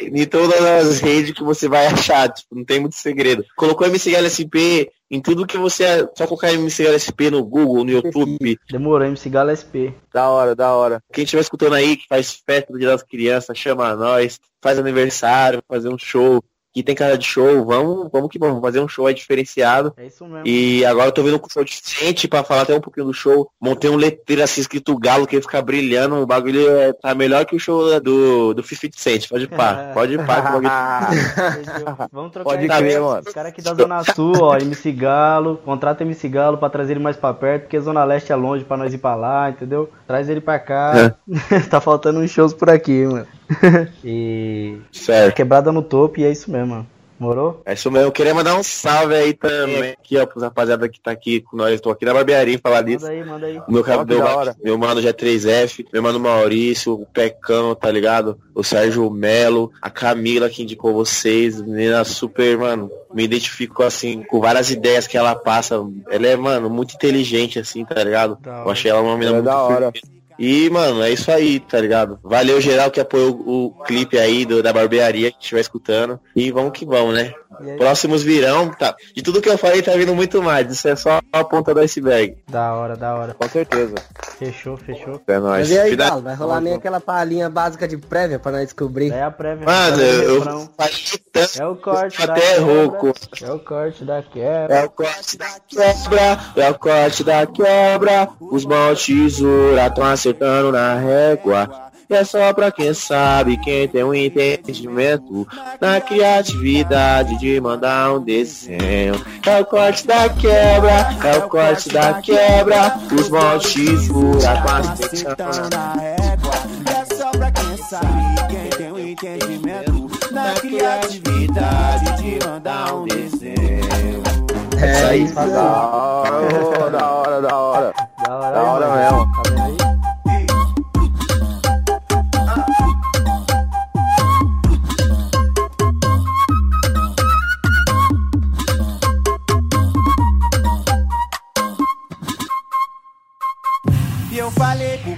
Em todas as redes que você vai achar, tipo, não tem muito segredo. Colocou MCGLSP em tudo que você. Só colocar MCGLSP no Google, no YouTube. Demorou, MC Galo SP. Da hora, da hora. Quem estiver escutando aí, que faz festa do Dia das Crianças, chama nós, faz aniversário, fazer um show. Que tem cara de show, vamos, vamos que vamos fazer um show aí diferenciado. É isso mesmo. E agora eu tô vendo um show diferente pra falar até um pouquinho do show. Montei um letreiro assim escrito Galo que fica brilhando. O bagulho é, tá melhor que o show do, do 50 Cent. Pode ir pá, pode ir pá. bagulho- Vamos trocar Pode ideia. crer, mano. Os caras aqui da Zona Sul, ó, MC Galo, contrata MC Galo pra trazer ele mais pra perto, porque Zona Leste é longe pra nós ir pra lá, entendeu? Traz ele pra cá. tá faltando uns shows por aqui, mano. e. Certo. Quebrada no topo e é isso mesmo, mano. Morou? É isso mesmo. Eu queria mandar um salve aí também aqui, ó, pros rapaziada que tá aqui com nós. Tô aqui na barbearia falar disso. Manda aí, manda aí. O meu, que meu, hora. meu mano G3F, meu mano Maurício, o Pecão, tá ligado? O Sérgio Melo, a Camila que indicou vocês, menina super, mano, me identifico assim, com várias ideias que ela passa. Ela é, mano, muito inteligente, assim, tá ligado? Da Eu achei ela uma menina É muito da hora. firme. E, mano, é isso aí, tá ligado? Valeu geral que apoiou o, clipe aí do, da barbearia que estiver escutando. E vamos que vamos, né? Próximos virão, tá? De tudo que eu falei, tá vindo muito mais. Isso é só a ponta do iceberg. Da hora, da hora. Com certeza. Fechou, fechou. É Mas nóis. e aí, Fida- Galo, vai rolar nem aquela palhinha básica de prévia pra nós descobrir. É a prévia. Mano, é eu tanto. É o corte da até quebra. rouco. É o corte da quebra. É o corte da quebra, é o corte da quebra. Os mãos tesoura tão acertando na régua. É só pra quem sabe, quem tem um entendimento na criatividade de mandar um desenho. É o corte da quebra, é o corte da quebra, os moldes fura com as. É só pra quem sabe, quem tem um entendimento na criatividade de mandar um desenho. É isso aí. Da hora, da hora, da hora. Da hora, Da hora mesmo.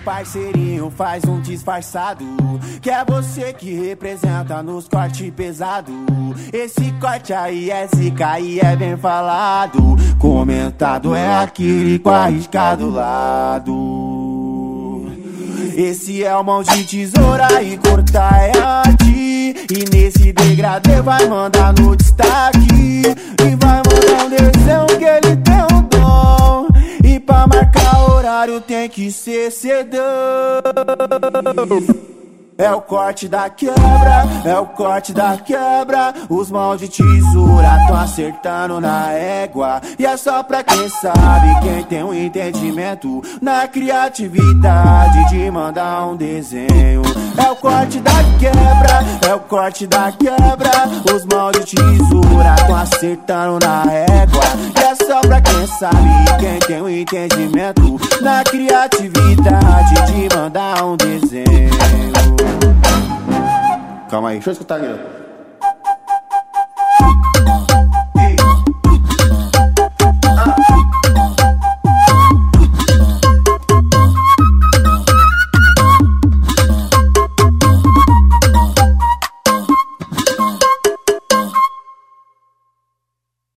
Parceirinho, faz um disfarçado. Que é você que representa nos cortes pesado. Esse corte aí é zica e é bem falado. Comentado é aquele com a risca do lado. Esse é o mão de tesoura e cortar é arte. E nesse degradê vai mandar no destaque. E vai mandar um desenho que ele tem. E pra marcar horário tem que ser cedão. É o corte da quebra, é o corte da quebra. Os mãos de tesoura tão acertando na égua. E é só pra quem sabe, quem tem um entendimento na criatividade de mandar um desenho. É o corte da quebra, é o corte da quebra. Os mãos de tesoura tão acertando na égua. E é só pra quem sabe, quem tem um entendimento na criatividade de mandar um desenho. Calma aí, deixa eu escutar aqui.